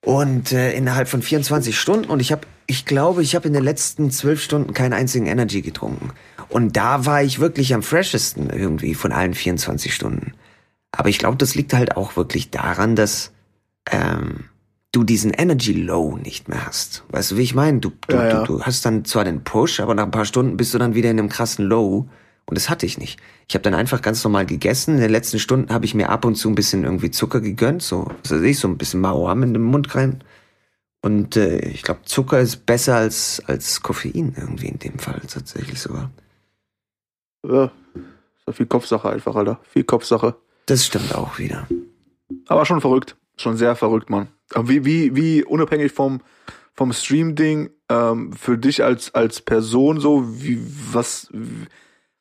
Und äh, innerhalb von 24 Stunden. Und ich habe, ich glaube, ich habe in den letzten zwölf Stunden keinen einzigen Energy getrunken. Und da war ich wirklich am freshesten irgendwie von allen 24 Stunden. Aber ich glaube, das liegt halt auch wirklich daran, dass ähm, du diesen Energy Low nicht mehr hast. Weißt du, wie ich meine? Du, du, Ja, ja. du, du hast dann zwar den Push, aber nach ein paar Stunden bist du dann wieder in einem krassen Low. Und das hatte ich nicht. Ich habe dann einfach ganz normal gegessen. In den letzten Stunden habe ich mir ab und zu ein bisschen irgendwie Zucker gegönnt, so, was weiß ich, so ein bisschen Mauam in den Mund rein. Und äh, ich glaube, Zucker ist besser als, als Koffein irgendwie in dem Fall tatsächlich sogar. Ja, viel Kopfsache einfach, Alter. Viel Kopfsache. Das stimmt auch wieder. Aber schon verrückt. Schon sehr verrückt, Mann. Aber wie, wie, wie unabhängig vom, vom Stream-Ding, ähm, für dich als, als Person so, wie, was, wie,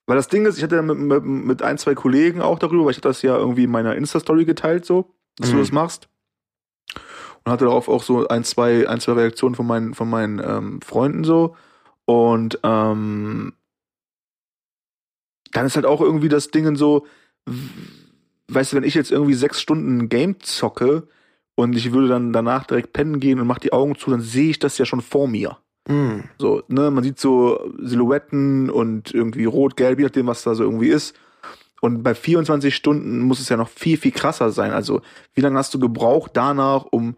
weil das Ding ist, ich hatte ja mit, mit, mit ein, zwei Kollegen auch darüber, weil ich hatte das ja irgendwie in meiner Insta-Story geteilt, so, dass du Mhm. das machst. Und hatte darauf auch so ein, zwei, ein, zwei Reaktionen von meinen, von meinen ähm, Freunden so. Und ähm, dann ist halt auch irgendwie das Ding so, weißt du, wenn ich jetzt irgendwie sechs Stunden ein Game zocke und ich würde dann danach direkt pennen gehen und mach die Augen zu, dann sehe ich das ja schon vor mir. Mm. So, ne, man sieht so Silhouetten und irgendwie rot, gelb, je nachdem, was da so irgendwie ist. Und bei 24 Stunden muss es ja noch viel, viel krasser sein. Also, wie lange hast du gebraucht danach, um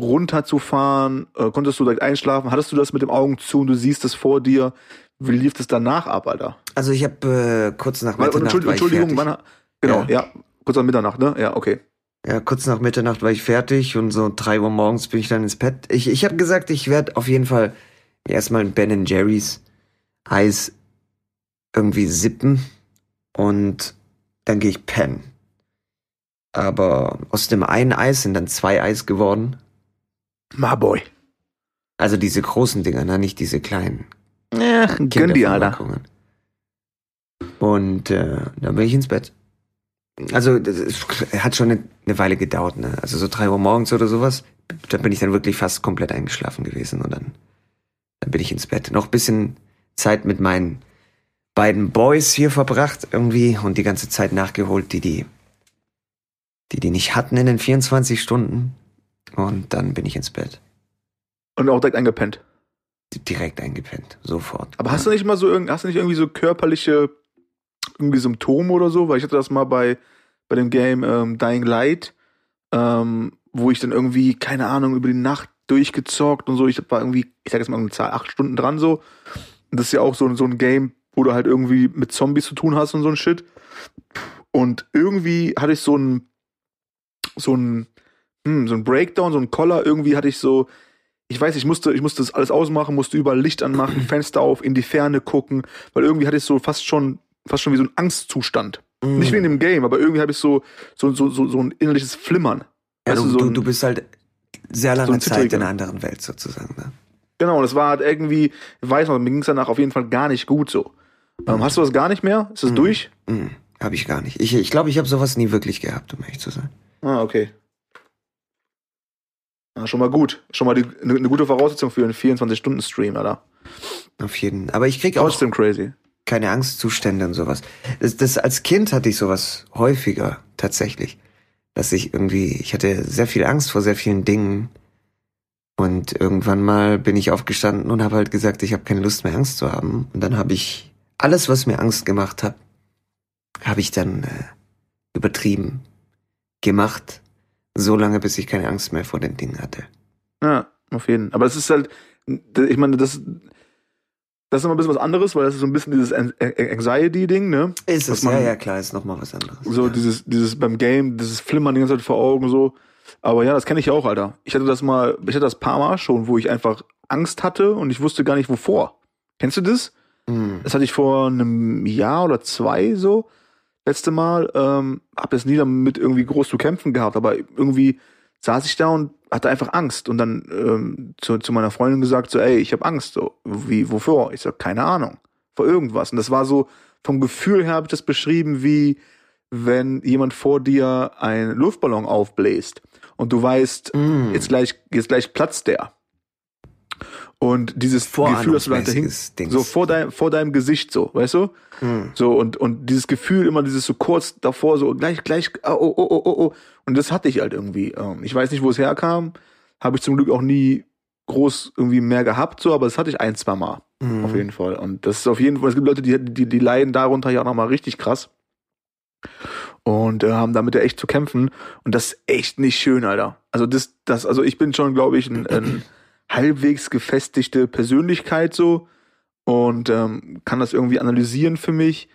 runterzufahren? Äh, konntest du direkt einschlafen? Hattest du das mit dem Augen zu und du siehst es vor dir? Wie lief es danach ab, Alter? Also ich habe äh, kurz nach Mitternacht Entschuldigung, war Entschuldigung wann, genau, Ja. ja. kurz nach Mitternacht, ne? Ja, okay. Ja, kurz nach Mitternacht war ich fertig und so drei Uhr morgens bin ich dann ins Bett. Ich, ich habe gesagt, ich werde auf jeden Fall erstmal ein Ben Jerry's Eis irgendwie sippen und dann gehe ich pennen. Aber aus dem einen Eis sind dann zwei Eis geworden. My boy. Also diese großen Dinger, ne? nicht diese kleinen. Ja, gönn die, Alter. Und äh, dann bin ich ins Bett. Also das ist- hat schon eine, eine Weile gedauert, ne? Also so drei Uhr morgens oder sowas. Da bin ich dann wirklich fast komplett eingeschlafen gewesen und dann, dann bin ich ins Bett. Noch ein bisschen Zeit mit meinen beiden Boys hier verbracht irgendwie und die ganze Zeit nachgeholt, die die, die die nicht hatten in den 24 Stunden. Und dann bin ich ins Bett. Und auch direkt eingepennt. Direkt eingepennt. Sofort. Aber hast du nicht mal so hast du nicht irgendwie so körperliche irgendwie Symptome oder so? Weil ich hatte das mal bei, bei dem Game ähm, Dying Light, ähm, wo ich dann irgendwie, keine Ahnung, über die Nacht durchgezockt und so. Ich war irgendwie, ich sag jetzt mal eine Zahl, acht Stunden dran so. Und das ist ja auch so, so ein Game, wo du halt irgendwie mit Zombies zu tun hast und so ein Shit. Und irgendwie hatte ich so ein, so ein, hm, so ein Breakdown, so ein Collar, irgendwie hatte ich so, ich weiß, ich musste, ich musste das alles ausmachen, musste überall Licht anmachen, <clears throat> Fenster auf, in die Ferne gucken, weil irgendwie hatte ich so fast schon, fast schon wie so ein Angstzustand. Mm. Nicht wie in dem Game, aber irgendwie habe ich so, so, so, so, so ein innerliches Flimmern. Ja, Weißt du, so du, ein- du bist halt sehr lange so Zeit in einer anderen Welt sozusagen. Ne? Genau, und es war halt irgendwie, ich weiß noch, mir ging es danach auf jeden Fall gar nicht gut so. Ähm, hast du das gar nicht mehr? Ist das durch? Mm, habe ich gar nicht. Ich glaube, ich, glaub, ich habe sowas nie wirklich gehabt, um ehrlich zu sein. Ah, okay. Ah, schon mal gut. Schon mal eine ne gute Voraussetzung für einen 24-Stunden-Stream, Alter. Auf jeden. Aber ich krieg auch Trotzdem crazy. keine Angstzustände und sowas. Das, das als Kind hatte ich sowas häufiger tatsächlich, dass ich irgendwie, ich hatte sehr viel Angst vor sehr vielen Dingen und irgendwann mal bin ich aufgestanden und habe halt gesagt, ich habe keine Lust mehr Angst zu haben und dann habe ich alles, was mir Angst gemacht hat, habe ich dann äh, übertrieben gemacht, so lange, bis ich keine Angst mehr vor den Dingen hatte. Ja, auf jeden Fall. Aber es ist halt, ich meine, das, das ist immer ein bisschen was anderes, weil das ist so ein bisschen dieses An- An- Anxiety-Ding, ne? Ist es, man- ja, ja, klar, ist nochmal was anderes. So ja. dieses, dieses beim Game, dieses Flimmern die ganze Zeit vor Augen so. Aber ja, das kenne ich auch, Alter. Ich hatte das mal, ich hatte das paar Mal schon, wo ich einfach Angst hatte und ich wusste gar nicht wovor. Kennst du das? Mm. Das hatte ich vor einem Jahr oder zwei so. Letzte Mal. Ähm, hab jetzt nie damit irgendwie groß zu kämpfen gehabt, aber irgendwie saß ich da und hatte einfach Angst und dann ähm, zu, zu meiner Freundin gesagt so, ey, ich habe Angst. So, wie, wovor? Ich sag, keine Ahnung. Vor irgendwas. Und das war so, vom Gefühl her habe ich das beschrieben wie, wenn jemand vor dir einen Luftballon aufbläst und du weißt, Mm. jetzt gleich, jetzt gleich platzt der. Und dieses Gefühl, dass du dahinter hin, Vorahnungsmäßiges Dings. so vor deinem, vor deinem Gesicht so, weißt du? Mm. So, und, und dieses Gefühl, immer dieses so kurz davor, so gleich, gleich, oh, oh, oh, oh, oh. Und das hatte ich halt irgendwie. Ähm, Ich weiß nicht, wo es herkam. Habe ich zum Glück auch nie groß irgendwie mehr gehabt, so, aber das hatte ich ein, zwei Mal. Mm. Auf jeden Fall. Und das ist auf jeden Fall, es gibt Leute, die, die, die leiden darunter ja auch nochmal richtig krass. Und äh, haben damit ja echt zu kämpfen. Und das ist echt nicht schön, Alter. Also das, das, also ich bin schon, glaube ich, ein, ein <clears throat> halbwegs gefestigte Persönlichkeit so und ähm, kann das irgendwie analysieren für mich.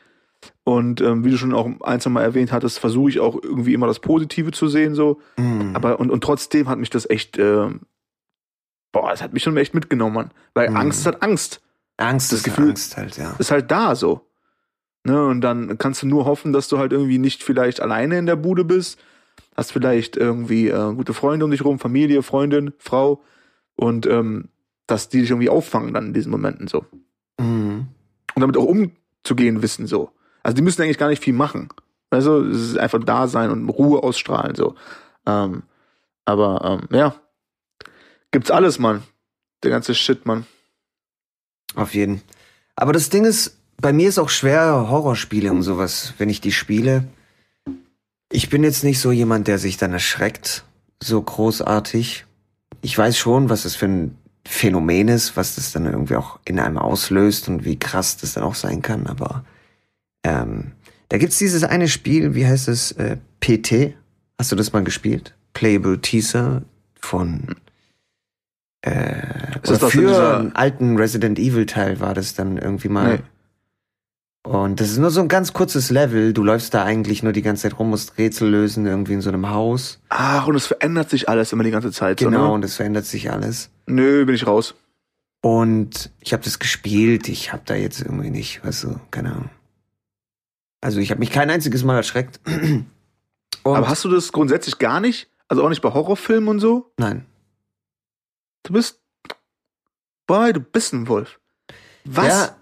Und ähm, wie du schon auch ein, zwei Mal erwähnt hattest, versuche ich auch irgendwie immer das Positive zu sehen so. Mm. Aber und, und trotzdem hat mich das echt, ähm, boah, es hat mich schon echt mitgenommen, Mann. Weil Mhm. Angst hat Angst Angst das ist Gefühl- Angst halt, ja. ist halt da so. Ne, und dann kannst du nur hoffen, dass du halt irgendwie nicht vielleicht alleine in der Bude bist. Hast vielleicht irgendwie äh, gute Freunde um dich rum, Familie, Freundin, Frau. Und ähm, dass die dich irgendwie auffangen dann in diesen Momenten so. Mm. Und damit auch umzugehen wissen so. Also die müssen eigentlich gar nicht viel machen. Also es ist einfach da sein und Ruhe ausstrahlen so. Ähm, aber ähm, ja, gibt's alles, Mann. Der ganze Shit, Mann. Auf jeden. Aber das Ding ist, bei mir ist auch schwer Horrorspiele und sowas, wenn ich die spiele. Ich bin jetzt nicht so jemand, der sich dann erschreckt, so großartig. Ich weiß schon, was das für ein Phänomen ist, was das dann irgendwie auch in einem auslöst und wie krass das dann auch sein kann, aber ähm, da gibt's dieses eine Spiel, wie heißt es, äh, PT? Hast du das mal gespielt? Playable Teaser von äh, Ist das für einen alten Resident Evil Teil war das dann irgendwie mal. Nee. Und das ist nur so ein ganz kurzes Level. Du läufst da eigentlich nur die ganze Zeit rum, musst Rätsel lösen, irgendwie in so einem Haus. Ach, und es verändert sich alles immer die ganze Zeit. Genau, So, ne? und es verändert sich alles. Nö, bin ich raus. Und ich habe das gespielt, ich habe da jetzt irgendwie nicht, weißt du, keine Ahnung. Also ich habe mich kein einziges Mal erschreckt. <clears throat> Und Aber hast du das grundsätzlich gar nicht? Also auch nicht bei Horrorfilmen und so? nein. Du bist. Boy, du bist ein Wolf. Was? Ja,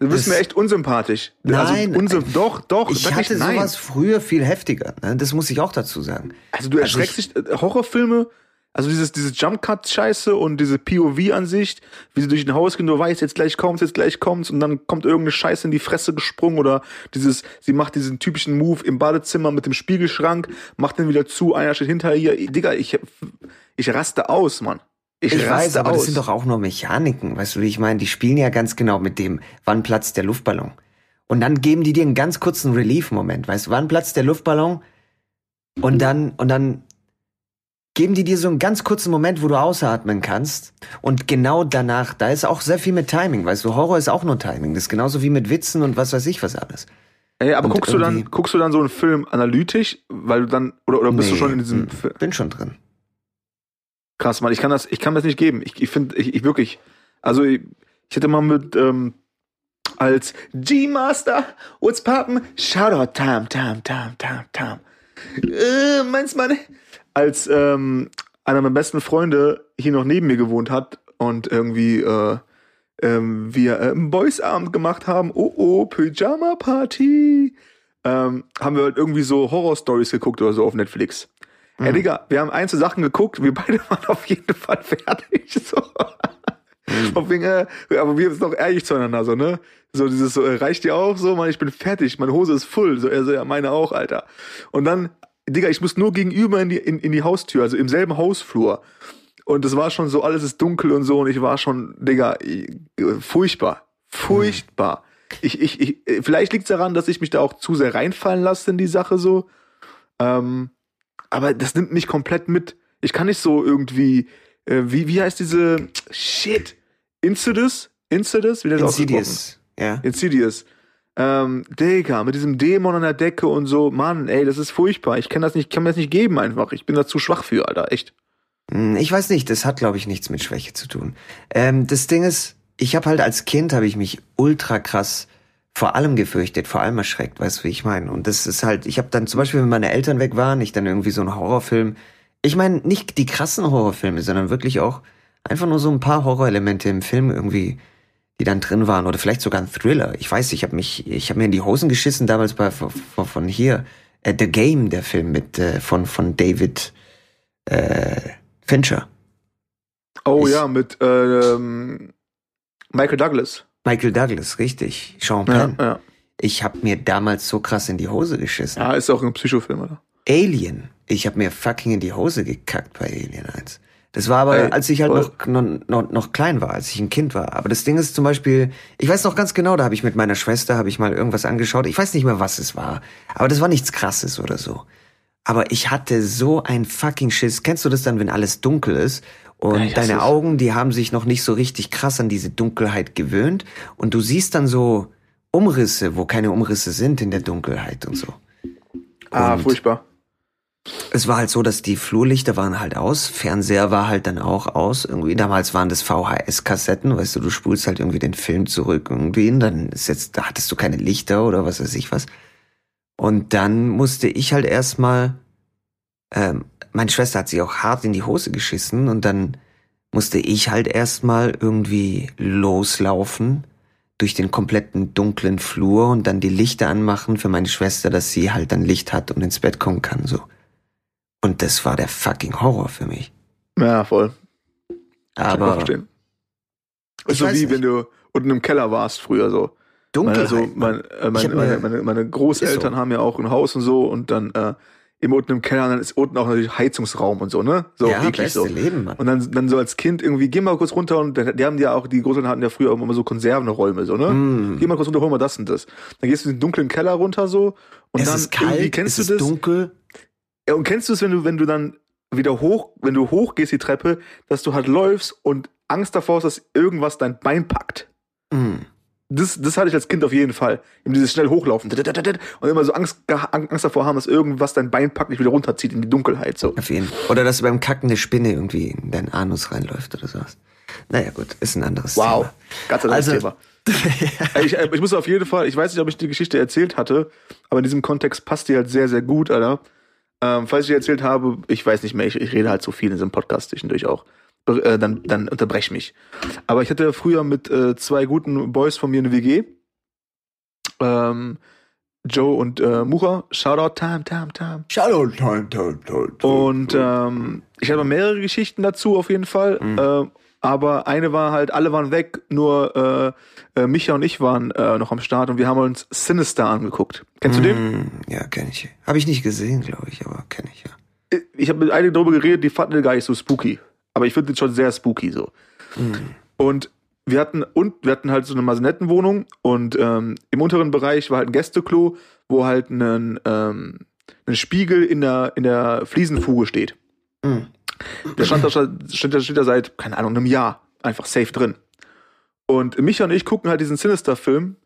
du bist das- mir echt unsympathisch. Nein. Also, unsym doch, doch. ich hatte nein. sowas früher viel heftiger. Ne? Das muss ich auch dazu sagen. Also du also erschreckst dich, äh, Horrorfilme, also dieses, dieses Jump-Cut-Scheiße und diese POV-Ansicht, wie sie durch ein Haus gehen, du weißt, jetzt gleich kommt's, jetzt gleich kommt's und dann kommt irgendeine Scheiße in die Fresse gesprungen oder dieses, sie macht diesen typischen Move im Badezimmer mit dem Spiegelschrank, macht den wieder zu, einer steht hinter ihr. Digga, ich, ich raste aus, Mann. Ich, Ich weiß, aber aus. das sind doch auch nur Mechaniken. Weißt du, wie ich meine? Die spielen ja ganz genau mit dem, wann platzt der Luftballon. Und dann geben die dir einen ganz kurzen Relief-Moment. Weißt du, wann platzt der Luftballon? Und dann, und dann geben die dir so einen ganz kurzen Moment, wo du ausatmen kannst. Und genau danach, da ist auch sehr viel mit Timing. Weißt du, Horror ist auch nur Timing. Das ist genauso wie mit Witzen und was weiß ich was alles. Ey, aber Und guckst du dann, guckst du dann so einen Film analytisch, weil du dann, oder, oder bist du Nee, schon in diesem hm, Fi- Bin schon drin. Krass, Mann, ich kann das, ich kann das nicht geben. Ich, ich finde, ich, ich wirklich, also ich, ich hätte mal mit ähm, als G-Master, what's poppen? Shoutout, Tam, Tam, Tam, Tam, Tam. Äh, meinst man, als ähm, einer meiner besten Freunde hier noch neben mir gewohnt hat und irgendwie äh, ähm, wir äh, einen Boys-Abend gemacht haben, oh oh, Pyjama-Party, ähm, haben wir halt irgendwie so Horror-Stories geguckt oder so auf Netflix. Mhm. Ey, Digga, wir haben einzelne Sachen geguckt, wir beide <laughs> waren auf jeden Fall fertig. So. Mhm. Wegen, äh, aber wir sind doch ehrlich zueinander, so, ne? So dieses so, äh, reicht dir auch so, man, ich bin fertig, meine Hose ist voll. So, er so, ja, meine auch, Alter. Und dann, Digga, ich muss nur gegenüber in die, in, in die Haustür, also im selben Hausflur. Und es war schon so, alles ist dunkel und so, und ich war schon, Digga, furchtbar. Furchtbar. Mhm. Ich, ich, ich, vielleicht liegt es daran, dass ich mich da auch zu sehr reinfallen lasse in die Sache so. Ähm, aber das nimmt mich komplett mit. Ich kann nicht so irgendwie, äh, wie, wie heißt diese Shit? Insidious? Insidious? Wie das Insidious. Ja. Insidious. Ähm, Digga, mit diesem Dämon an der Decke und so, Mann, ey, das ist furchtbar. Ich kann das nicht, kann mir das nicht geben einfach. Ich bin da zu schwach für, Alter, echt. Hm, ich weiß nicht, das hat, glaube ich, nichts mit Schwäche zu tun. Ähm, das Ding ist, ich habe halt als Kind, habe ich mich ultra krass vor allem gefürchtet, vor allem erschreckt, weißt du, wie ich meine? Und das ist halt, ich habe dann zum Beispiel, wenn meine Eltern weg waren, ich dann irgendwie so einen Horrorfilm, ich meine nicht die krassen Horrorfilme, sondern wirklich auch einfach nur so ein paar Horrorelemente im Film irgendwie, die dann drin waren oder vielleicht sogar ein Thriller. Ich weiß, ich habe mich, ich habe mir in die Hosen geschissen damals bei von, von hier äh, The Game, der Film mit äh, von von David äh, Fincher. Oh ich, ja, mit ähm, Michael Douglas. Michael Douglas, richtig. Sean Penn. Ja, ja. Ich habe mir damals so krass in die Hose geschissen. Ja, ist auch ein Psychofilm, oder? Alien. Ich habe mir fucking in die Hose gekackt bei Alien 1. Das war aber, Ey, als ich halt noch, noch, noch klein war, als ich ein Kind war. Aber das Ding ist zum Beispiel, ich weiß noch ganz genau, da habe ich mit meiner Schwester, habe ich mal irgendwas angeschaut. Ich weiß nicht mehr, was es war. Aber das war nichts Krasses oder so. Aber ich hatte so ein fucking Schiss. Kennst du das dann, wenn alles dunkel ist? Und ja, deine Augen, die haben sich noch nicht so richtig krass an diese Dunkelheit gewöhnt. Und du siehst dann so Umrisse, wo keine Umrisse sind in der Dunkelheit und so. Ah, und furchtbar. Es war halt so, dass die Flurlichter waren halt aus, Fernseher war halt dann auch aus. Irgendwie damals waren das VHS-Kassetten, weißt du, du spulst halt irgendwie den Film zurück irgendwie, und dann ist jetzt, da hattest du keine Lichter oder was weiß ich was. Und dann musste ich halt erstmal ähm, meine Schwester hat sich auch hart in die Hose geschissen und dann musste ich halt erstmal irgendwie loslaufen durch den kompletten dunklen Flur und dann die Lichter anmachen für meine Schwester, dass sie halt dann Licht hat und ins Bett kommen kann, so. Und das war der fucking Horror für mich. Ja, voll. Aber. Verstehen. Ist so wie nicht. wenn du unten im Keller warst früher so. Dunkel. Also mein, äh, mein, meine, meine, meine Großeltern so. haben ja auch ein Haus und so und dann äh, immer unten im Keller, dann ist unten auch natürlich Heizungsraum und so, ne? So ja, wirklich so. Leben, Mann. Und dann, dann so als Kind irgendwie, geh mal kurz runter und die haben ja auch, die Großeltern hatten ja früher immer so Konservenräume, so, ne? Mm. Geh mal kurz runter, hol mal das und das. Dann gehst du in den dunklen Keller runter so und es dann ist kalt, kennst es du das? ist dunkel. Ja, und kennst du es, wenn du, wenn du dann wieder hoch, wenn du hochgehst die Treppe, dass du halt läufst und Angst davor hast, dass irgendwas dein Bein packt? Mm das, das hatte ich als Kind auf jeden Fall. Eben dieses schnell hochlaufen und immer so Angst, Angst davor haben, dass irgendwas dein Bein packt, nicht wieder runterzieht in die Dunkelheit. So. Auf jeden Fall. Oder dass beim Kacken eine Spinne irgendwie in deinen Anus reinläuft oder sowas. Naja, gut, ist ein anderes wow. Thema. Wow, ganz anderes also, Thema. <laughs> ich, äh, ich muss auf jeden Fall, ich weiß nicht, ob ich die Geschichte erzählt hatte, aber in diesem Kontext passt die halt sehr, sehr gut, Alter. Ähm, falls ich die erzählt habe, ich weiß nicht mehr, ich, ich rede halt so viel in diesem Podcast zwischendurch auch äh, dann, dann unterbrech mich. Aber ich hatte früher mit äh, zwei guten Boys von mir eine WG. Ähm, Joe und äh, Mucha. Shoutout Time, Time, Time. Shoutout Time, Time, Time. Und ähm, ich habe mehrere Geschichten dazu auf jeden Fall. Mhm. Äh, aber eine war halt, alle waren weg, nur äh, äh, Micha und ich waren äh, noch am Start und wir haben uns Sinister angeguckt. Kennst du den? Mhm. Ja, kenne ich. Habe ich nicht gesehen, glaube ich, aber kenne ich ja. Ich habe mit einigen darüber geredet, die fanden den gar nicht so spooky. Aber ich finde den schon sehr spooky so. Mhm. Und wir hatten und wir hatten halt so eine Masenettenwohnung und ähm, im unteren Bereich war halt ein Gästeklo, wo halt ein, ähm, ein Spiegel in der in der Fliesenfuge steht. Mhm. Der stand da, steht, steht da seit keine Ahnung einem Jahr einfach safe drin. Und Micha und ich gucken halt diesen Sinister-Film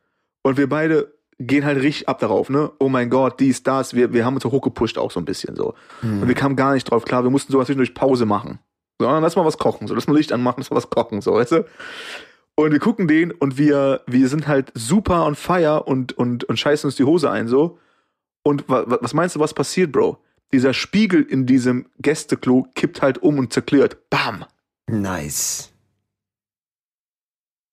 und wir beide gehen halt richtig ab darauf, ne? Oh mein Gott, dies, das. Wir, wir haben uns so hochgepusht auch so ein bisschen so. Mhm. Und wir kamen gar nicht drauf klar. Wir mussten sogar zwischendurch Pause machen. Sondern lass mal was kochen, so lass mal Licht anmachen, lass mal was kochen, so, weißt du? Und wir gucken den und wir, wir sind halt super on fire und, und, und scheißen uns die Hose ein so. Und wa, wa, was meinst du, was passiert, Bro? Dieser Spiegel in diesem Gästeklo kippt halt um und zerklirrt. Bam! Nice.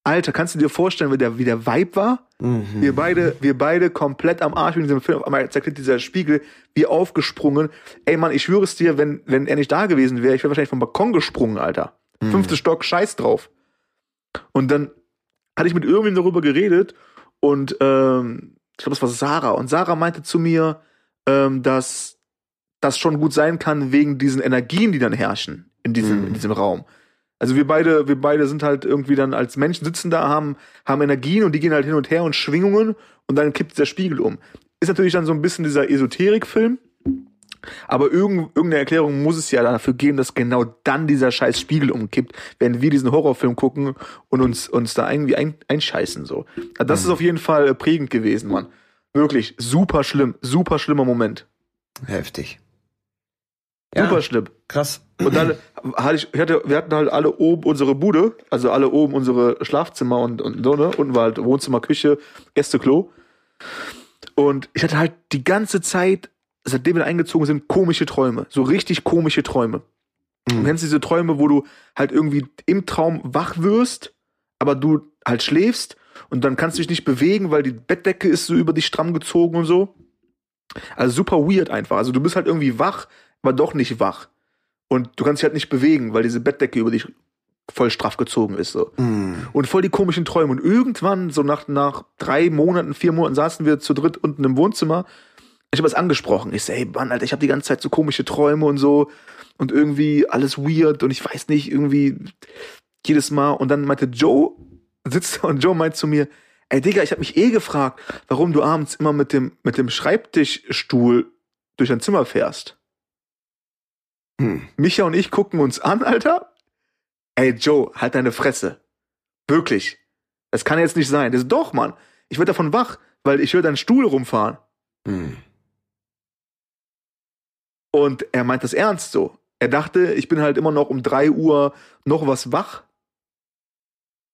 Alter, kannst du dir vorstellen, wie der, wie der Vibe war? Mhm. Wir beide, wir beide komplett am Arsch in diesem Film. Auf einmal zerklitt dieser Spiegel, wie aufgesprungen. Ey Mann, ich schwöre es dir, wenn, wenn er nicht da gewesen wäre, ich wäre wahrscheinlich vom Balkon gesprungen, Alter. Mhm. Fünfte Stock, scheiß drauf. Und dann hatte ich mit irgendwem darüber geredet und ähm, ich glaube, das war Sarah. Und Sarah meinte zu mir, ähm, dass das schon gut sein kann wegen diesen Energien, die dann herrschen in diesem, Mhm. in diesem Raum. Also wir beide, wir beide sind halt irgendwie dann als Menschen sitzen da, haben, haben Energien und die gehen halt hin und her und Schwingungen und dann kippt der Spiegel um. Ist natürlich dann so ein bisschen dieser Esoterik-Film, aber irgend, irgendeine Erklärung muss es ja dafür geben, dass genau dann dieser scheiß Spiegel umkippt, wenn wir diesen Horrorfilm gucken und uns, uns da irgendwie ein, einscheißen, so. Das ist auf jeden Fall äh, prägend gewesen, Mann. Wirklich, super schlimm, super schlimmer Moment. Heftig. Super schlimm. krass. Und dann hatte ich, ich hatte, wir hatten halt alle oben unsere Bude, also alle oben unsere Schlafzimmer und, und so, ne? Unten war halt Wohnzimmer, Küche, Gästeklo. Und ich hatte halt die ganze Zeit, seitdem wir eingezogen sind, komische Träume. So richtig komische Träume. Du kennst diese Träume, wo du halt irgendwie im Traum wach wirst, aber du halt schläfst und dann kannst du dich nicht bewegen, weil die Bettdecke ist so über dich stramm gezogen und so. Also super weird einfach. Also du bist halt irgendwie wach, aber doch nicht wach. Und du kannst dich halt nicht bewegen, weil diese Bettdecke über dich voll straff gezogen ist. So. Mhm. Und voll die komischen Träume. Und irgendwann, so nach, nach drei Monaten, vier Monaten, saßen wir zu dritt unten im Wohnzimmer. Ich habe was angesprochen. Ich so, hey Mann, Alter, ich habe die ganze Zeit so komische Träume und so. Und irgendwie alles weird und ich weiß nicht, irgendwie jedes Mal. Und dann meinte Joe, <laughs> sitzt da und Joe meint zu mir, ey Digga, ich habe mich eh gefragt, warum du abends immer mit dem, mit dem Schreibtischstuhl durch dein Zimmer fährst. Hm. Micha und ich gucken uns an, Alter. Ey, Joe, halt deine Fresse. Wirklich. Das kann jetzt nicht sein. Das ist doch, Mann. Ich werd davon wach, weil ich höre deinen Stuhl rumfahren. Hm. Und er meint das ernst so. Er dachte, ich bin halt immer noch um drei Uhr noch was wach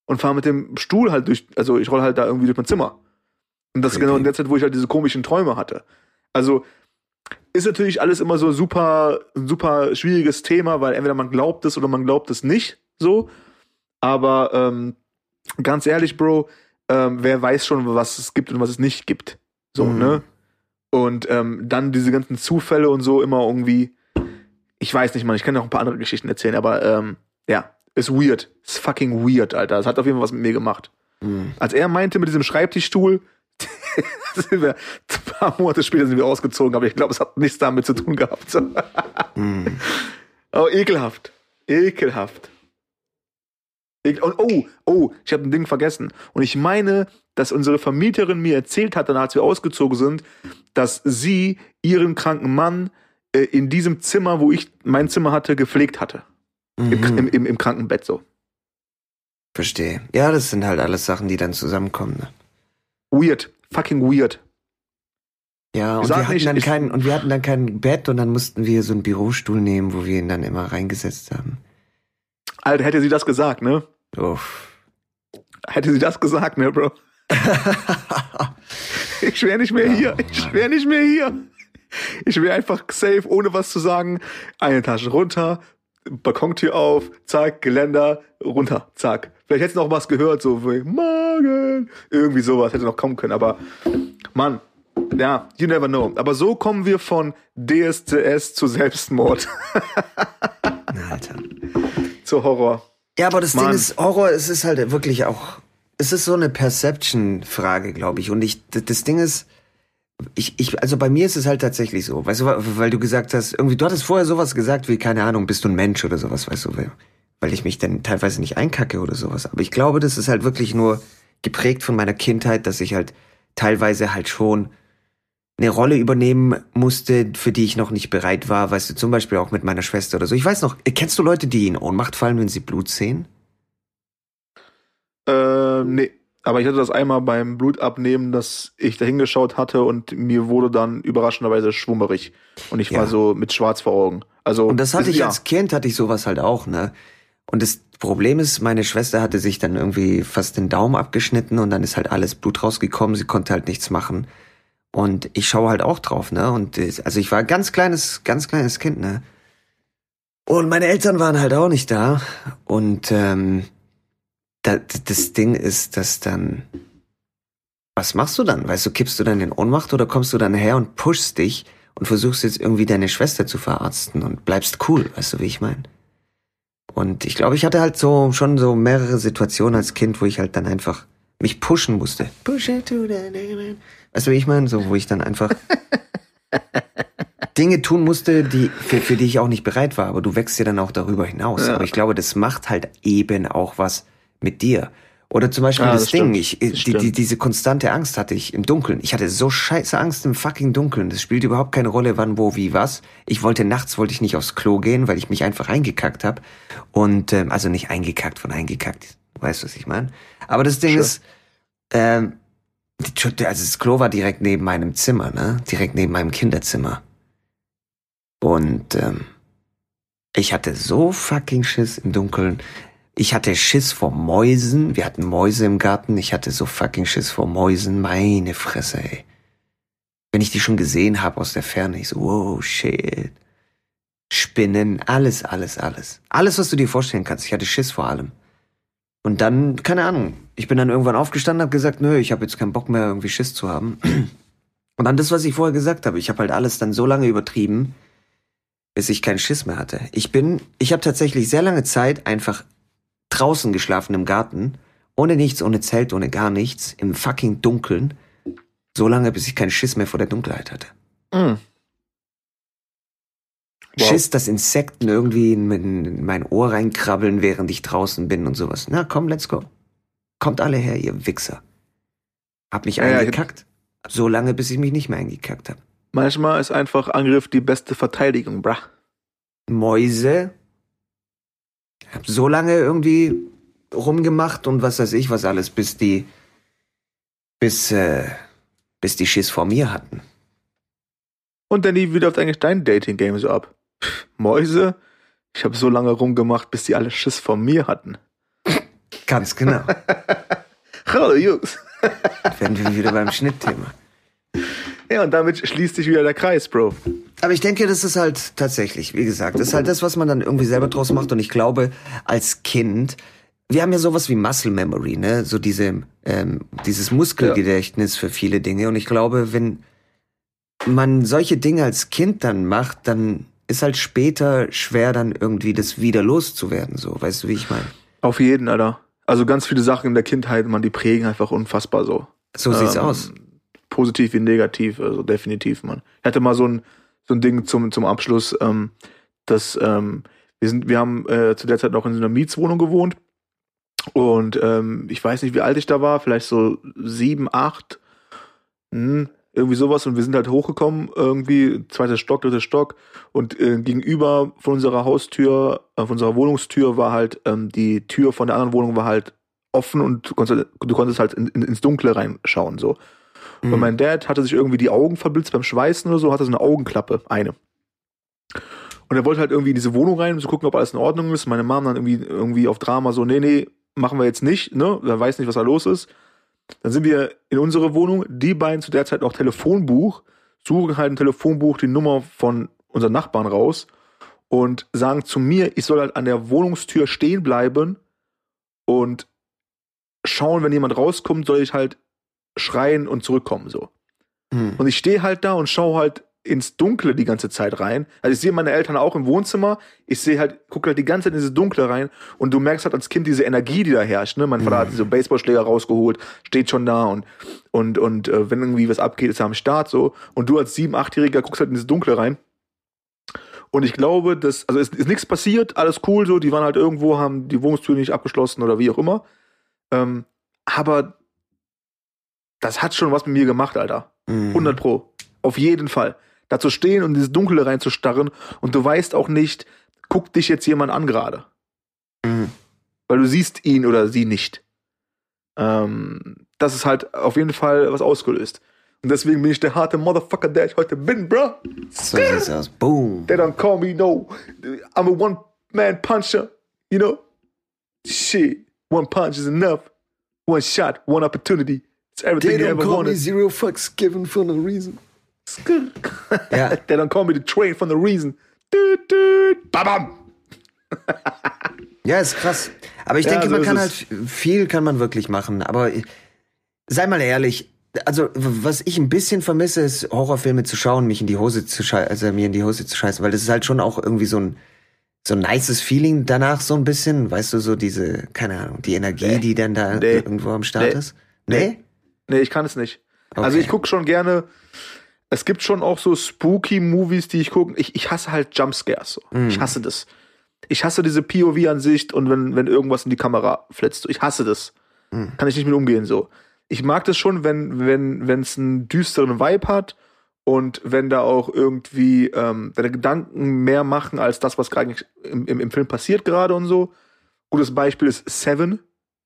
und fahre mit dem Stuhl halt durch, also ich roll halt da irgendwie durch mein Zimmer. Und das ist Okay. genau in der Zeit, wo ich halt diese komischen Träume hatte. Also ist natürlich alles immer so super, ein super schwieriges Thema, weil entweder man glaubt es oder man glaubt es nicht so. Aber ähm, ganz ehrlich, Bro, ähm, wer weiß schon, was es gibt und was es nicht gibt. So, Mhm. ne? Und ähm, dann diese ganzen Zufälle und so immer irgendwie. Ich weiß nicht, man, ich kann noch ein paar andere Geschichten erzählen, aber ähm, ja, ist weird. Ist fucking weird, Alter. Das hat auf jeden Fall was mit mir gemacht. Hm. Als er meinte mit diesem Schreibtischstuhl, <laughs> sind wir, ein paar Monate später sind wir ausgezogen, aber ich glaube, es hat nichts damit zu tun gehabt. <laughs> Hm. Oh, ekelhaft. Ekelhaft. Ekel und oh, oh, ich habe ein Ding vergessen. Und ich meine, dass unsere Vermieterin mir erzählt hat, danach als wir ausgezogen sind, dass sie ihren kranken Mann äh, in diesem Zimmer, wo ich mein Zimmer hatte, gepflegt hatte. Im, Mhm. im, im, Im Krankenbett so. Verstehe. Ja, das sind halt alles Sachen, die dann zusammenkommen. Ne? Weird. Fucking weird. Ja, und wir, hatten nicht, dann kein, und wir hatten dann kein Bett und dann mussten wir so einen Bürostuhl nehmen, wo wir ihn dann immer reingesetzt haben. Alter, hätte sie das gesagt, ne? Uff. Hätte sie das gesagt, ne, Bro? <laughs> Ich wäre nicht mehr hier. Ich wäre nicht mehr hier. Ich wäre einfach safe, ohne was zu sagen. Eine Etage runter, Balkontür auf, zack, Geländer, runter, zack. Vielleicht hättest du noch was gehört, so wie Morgen. Irgendwie sowas hätte noch kommen können, aber Mann, ja, you never know. Aber so kommen wir von DSCS zu Selbstmord, <laughs> Alter. zu Horror. Ja, aber das Mann. Ding ist, Horror, es ist halt wirklich auch, es ist so eine Perception-Frage, glaube ich. Und ich, das Ding ist, ich, ich, also bei mir ist es halt tatsächlich so, weißt du, weil du gesagt hast, irgendwie, du hattest vorher sowas gesagt wie, keine Ahnung, bist du ein Mensch oder sowas, weißt du, weil, weil ich mich dann teilweise nicht einkacke oder sowas. Aber ich glaube, das ist halt wirklich nur geprägt von meiner Kindheit, dass ich halt teilweise halt schon eine Rolle übernehmen musste, für die ich noch nicht bereit war, weißt du, zum Beispiel auch mit meiner Schwester oder so. Ich weiß noch, kennst du Leute, die in Ohnmacht fallen, wenn sie Blut sehen? Ähm, nee. Aber ich hatte das einmal beim Blutabnehmen, dass ich da hingeschaut hatte und mir wurde dann überraschenderweise schwummerig. Und ich war Ja. so mit schwarz vor Augen. Also, Und das hatte ist- ich ja. als Kind, hatte ich sowas halt auch, ne? Und das Problem ist, meine Schwester hatte sich dann irgendwie fast den Daumen abgeschnitten und dann ist halt alles Blut rausgekommen. Sie konnte halt nichts machen. Und ich schaue halt auch drauf, ne? Und also ich war ein ganz kleines, ganz kleines Kind, ne? Und meine Eltern waren halt auch nicht da. Und ähm, das, Ding ist, dass dann. Was machst du dann? Weißt du, kippst du dann in Ohnmacht oder kommst du dann her und pushst dich und versuchst jetzt irgendwie deine Schwester zu verarzten und bleibst cool, weißt du, wie ich meine? Und ich glaube, ich hatte halt so schon so mehrere Situationen als Kind, wo ich halt dann einfach mich pushen musste. Push it to the limit. Weißt du, wie ich meine? So, wo ich dann einfach <laughs> Dinge tun musste, die, für, für die ich auch nicht bereit war. Aber du wächst ja dann auch darüber hinaus. Ja. Aber ich glaube, das macht halt eben auch was mit dir. Oder zum Beispiel ja, das, das Ding, ich, die, die, diese konstante Angst hatte ich im Dunkeln. Ich hatte so scheiße Angst im fucking Dunkeln. Das spielt überhaupt keine Rolle, wann, wo, wie, was. Ich wollte nachts wollte ich nicht aufs Klo gehen, weil ich mich einfach eingekackt habe. Und ähm, also nicht eingekackt von eingekackt. Weißt du, was ich meine? Aber das Ding sure. ist, ähm, also das Klo war direkt neben meinem Zimmer, ne? Direkt neben meinem Kinderzimmer. Und ähm, ich hatte so fucking Schiss im Dunkeln. Ich hatte Schiss vor Mäusen. Wir hatten Mäuse im Garten. Ich hatte so fucking Schiss vor Mäusen. Meine Fresse, ey. Wenn ich die schon gesehen habe aus der Ferne, ich so, wow, shit. Spinnen, alles, alles, alles. Alles, was du dir vorstellen kannst. Ich hatte Schiss vor allem. Und dann, keine Ahnung, ich bin dann irgendwann aufgestanden, habe gesagt, nö, ich habe jetzt keinen Bock mehr, irgendwie Schiss zu haben. <clears throat> Und dann das, was ich vorher gesagt habe. Ich habe halt alles dann so lange übertrieben, bis ich keinen Schiss mehr hatte. Ich bin, ich habe tatsächlich sehr lange Zeit einfach draußen geschlafen im Garten, ohne nichts, ohne Zelt, ohne gar nichts, im fucking Dunkeln, so lange, bis ich keinen Schiss mehr vor der Dunkelheit hatte. Mm. Wow. Schiss, dass Insekten irgendwie in, in mein Ohr reinkrabbeln, während ich draußen bin und sowas. Na komm, let's go. Kommt alle her, ihr Wichser. Hab mich ja, eingekackt. Ja, so lange, bis ich mich nicht mehr eingekackt hab. Manchmal ist einfach Angriff die beste Verteidigung, brah. Mäuse hab so lange irgendwie rumgemacht und was weiß ich was alles, bis die, bis, äh, bis die Schiss vor mir hatten. Und dann lief wieder auf eigentlich dein Dating-Game so ab. Pff, Mäuse? Ich habe so lange rumgemacht, bis die alle Schiss vor mir hatten. Ganz genau. <laughs> Hallo Jungs. Werden wir wieder beim Schnittthema. Ja, und damit schließt sich wieder der Kreis, Bro. Aber ich denke, das ist halt tatsächlich, wie gesagt, das ist halt das, was man dann irgendwie selber draus macht. Und ich glaube, als Kind, wir haben ja sowas wie Muscle Memory, ne? So diese, ähm, dieses Muskelgedächtnis ja. für viele Dinge. Und ich glaube, wenn man solche Dinge als Kind dann macht, dann ist halt später schwer, dann irgendwie das wieder loszuwerden. So, weißt du, wie ich meine? Auf jeden, Alter. Also ganz viele Sachen in der Kindheit, man, die prägen einfach unfassbar so. So sieht's ähm, aus positiv wie negativ, also definitiv, man. Ich hatte mal so ein, so ein Ding zum, zum Abschluss, ähm, dass ähm, wir sind, wir haben äh, zu der Zeit noch in so einer Mietswohnung gewohnt. Und ähm, ich weiß nicht, wie alt ich da war, vielleicht so sieben, acht, mh, hm, irgendwie sowas. Und wir sind halt hochgekommen, irgendwie zweiter Stock, dritter Stock. Und äh, gegenüber von unserer Haustür, äh, von unserer Wohnungstür war halt ähm, die Tür von der anderen Wohnung war halt offen und du konntest, du konntest halt in, in, ins Dunkle reinschauen so. Mhm. Und mein Dad hatte sich irgendwie die Augen verblitzt beim Schweißen oder so, hatte so eine Augenklappe, eine. Und er wollte halt irgendwie in diese Wohnung rein, um zu gucken, ob alles in Ordnung ist. Meine Mom dann irgendwie, irgendwie auf Drama so, nee, nee, machen wir jetzt nicht, ne? Er weiß nicht, was da los ist. Dann sind wir in unsere Wohnung, die beiden zu der Zeit noch Telefonbuch, suchen halt im Telefonbuch die Nummer von unseren Nachbarn raus und sagen zu mir, ich soll halt an der Wohnungstür stehen bleiben und schauen, wenn jemand rauskommt, soll ich halt schreien und zurückkommen so. Mhm. Und ich stehe halt da und schaue halt ins Dunkle die ganze Zeit rein. Also ich sehe meine Eltern auch im Wohnzimmer. Ich sehe halt, gucke halt die ganze Zeit in dieses Dunkle rein und du merkst halt als Kind diese Energie, die da herrscht. Ne? Mein Vater hat mhm. diese Baseballschläger rausgeholt, steht schon da und und und äh, wenn irgendwie was abgeht, ist er am Start so. Und du als sieben, achtjähriger guckst halt in dieses Dunkle rein. Und ich glaube, dass also es ist nichts passiert, alles cool so. Die waren halt irgendwo, haben die Wohnungstür nicht abgeschlossen oder wie auch immer. Ähm, aber das hat schon was mit mir gemacht, Alter. Mhm. 100 Pro. Auf jeden Fall. Da zu stehen und dieses Dunkle reinzustarren und du weißt auch nicht, guckt dich jetzt jemand an gerade. Mhm. Weil du siehst ihn oder sie nicht. Ähm, das ist halt auf jeden Fall was ausgelöst. Und deswegen bin ich der harte Motherfucker, der ich heute bin, bro. So sieht's aus. Boom. They don't call me no. I'm a one-man puncher, you know? Shit. One punch is enough. One shot, one opportunity. It's everything They you don't ever call me wanted. zero fucks given for no reason. <laughs> Ja. They don't call me the train for no reason. Dü, dü, babam. Ja, ist krass. Aber ich Ja, denke, so man kann halt viel kann man wirklich machen. Aber sei mal ehrlich, also was ich ein bisschen vermisse, ist Horrorfilme zu schauen, mich in die Hose zu scheißen, also mir in die Hose zu scheißen, weil das ist halt schon auch irgendwie so ein so ein nices Feeling danach so ein bisschen, weißt du, so diese, keine Ahnung, die Energie, Nee. die dann da Nee. irgendwo am Start Nee. ist. Nee? Nee, ich kann es nicht. Also Okay. ich gucke schon gerne. Es gibt schon auch so spooky Movies, die ich gucke. Ich, ich hasse halt Jumpscares. So. Mm. Ich hasse das. Ich hasse diese POV-Ansicht und wenn, wenn irgendwas in die Kamera flitzt. So. Ich hasse das. Mm. Kann ich nicht mit umgehen so. Ich mag das schon, wenn wenn wenn es einen düsteren Vibe hat und wenn da auch irgendwie ähm, deine Gedanken mehr machen als das, was gerade im, im, im Film passiert gerade und so. Gutes Beispiel ist Seven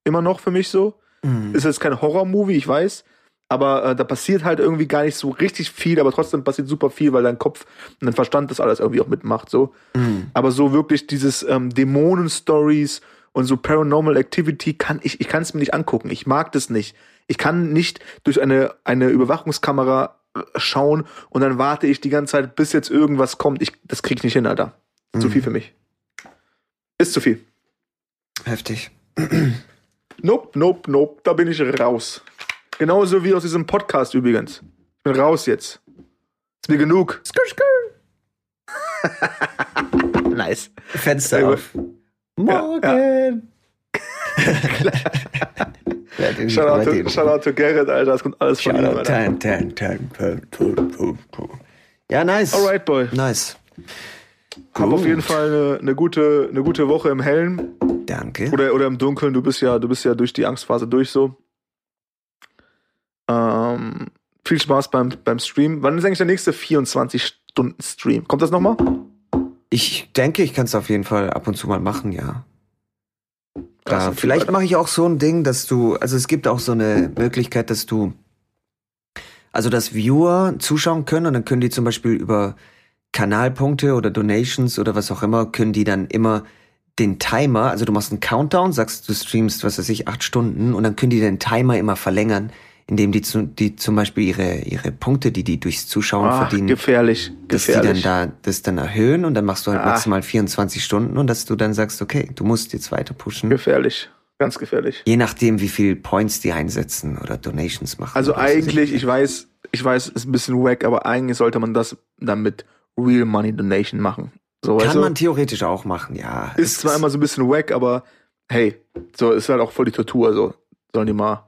immer noch für mich so Mhm. ist jetzt kein Horror-Movie, ich weiß. Aber äh, da passiert halt irgendwie gar nicht so richtig viel, aber trotzdem passiert super viel, weil dein Kopf und dein Verstand das alles irgendwie auch mitmacht. So. Mhm. Aber so wirklich dieses ähm, Dämonen-Stories und so Paranormal Activity kann ich, ich kann es mir nicht angucken. Ich mag das nicht. Ich kann nicht durch eine, eine Überwachungskamera äh, schauen und dann warte ich die ganze Zeit, bis jetzt irgendwas kommt. Ich, das krieg ich nicht hin, Alter. Zu Mhm. viel für mich. Ist zu viel. Heftig. Nope, nope, nope, da bin ich raus. Genauso wie aus diesem Podcast übrigens. Ich bin raus jetzt. Ist mir genug. <laughs> nice. Fenster auf. Morgen. Ja, den- <laughs> Shoutout to, shoutout to Garrett, Alter. Das kommt alles von ihm, Alter. tan, tan, tan, pum, pum, pum, pum. Ja, nice. Alright, Boy. Nice. Hab auf Gut. jeden Fall eine, eine, gute, eine gute Woche im Hellen Danke. oder, oder im Dunkeln. Du bist ja, du bist ja durch die Angstphase durch so. Ähm, viel Spaß beim, beim Stream. Wann ist eigentlich der nächste 24-Stunden-Stream? Kommt das nochmal? Ich denke, ich kann es auf jeden Fall ab und zu mal machen, ja. Krass, Äh, vielleicht mache ich auch so ein Ding, dass du, also es gibt auch so eine Möglichkeit, dass du, also dass Viewer zuschauen können und dann können die zum Beispiel über Kanalpunkte oder Donations oder was auch immer, können die dann immer den Timer, also du machst einen Countdown, sagst, du streamst, was weiß ich, acht Stunden und dann können die den Timer immer verlängern, indem die, zu, die zum Beispiel ihre, ihre Punkte, die die durchs Zuschauen Ach, verdienen, gefährlich. dass die dann Gefährlich. da das dann erhöhen und dann machst du halt Ah. maximal 24 Stunden und dass du dann sagst, okay, du musst jetzt weiter pushen. Gefährlich. Ganz gefährlich. Je nachdem, wie viel Points die einsetzen oder Donations machen. Also eigentlich, ich weiß, ich weiß, ist ein bisschen wack, aber eigentlich sollte man das dann mit Real Money Donation machen. So, Kann du? man theoretisch auch machen, ja. ist zwar immer so ein bisschen wack, aber hey, so ist halt auch voll die Tortur. So sollen die mal ein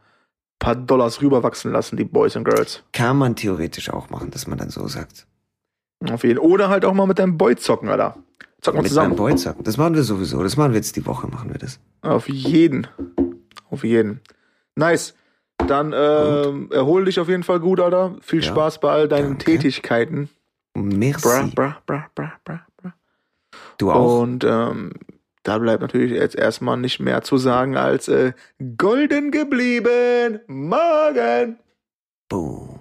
paar Dollars rüberwachsen lassen, die Boys and Girls. Kann man theoretisch auch machen, dass man dann so sagt. Auf jeden Oder halt auch mal mit deinem Boy zocken, Alter. Zocken wir Mit zusammen. meinem Boyzer. Das machen wir sowieso. Das machen wir jetzt die Woche, machen wir das. Auf jeden. Auf jeden. Nice. Dann ähm, erhol dich auf jeden Fall gut, Alter. Viel Ja, Spaß bei all deinen danke. Tätigkeiten. Merci. Bra, bra, bra, bra, bra. Du auch. Und ähm, da bleibt natürlich jetzt erstmal nicht mehr zu sagen als äh, golden geblieben. Morgen. Boom.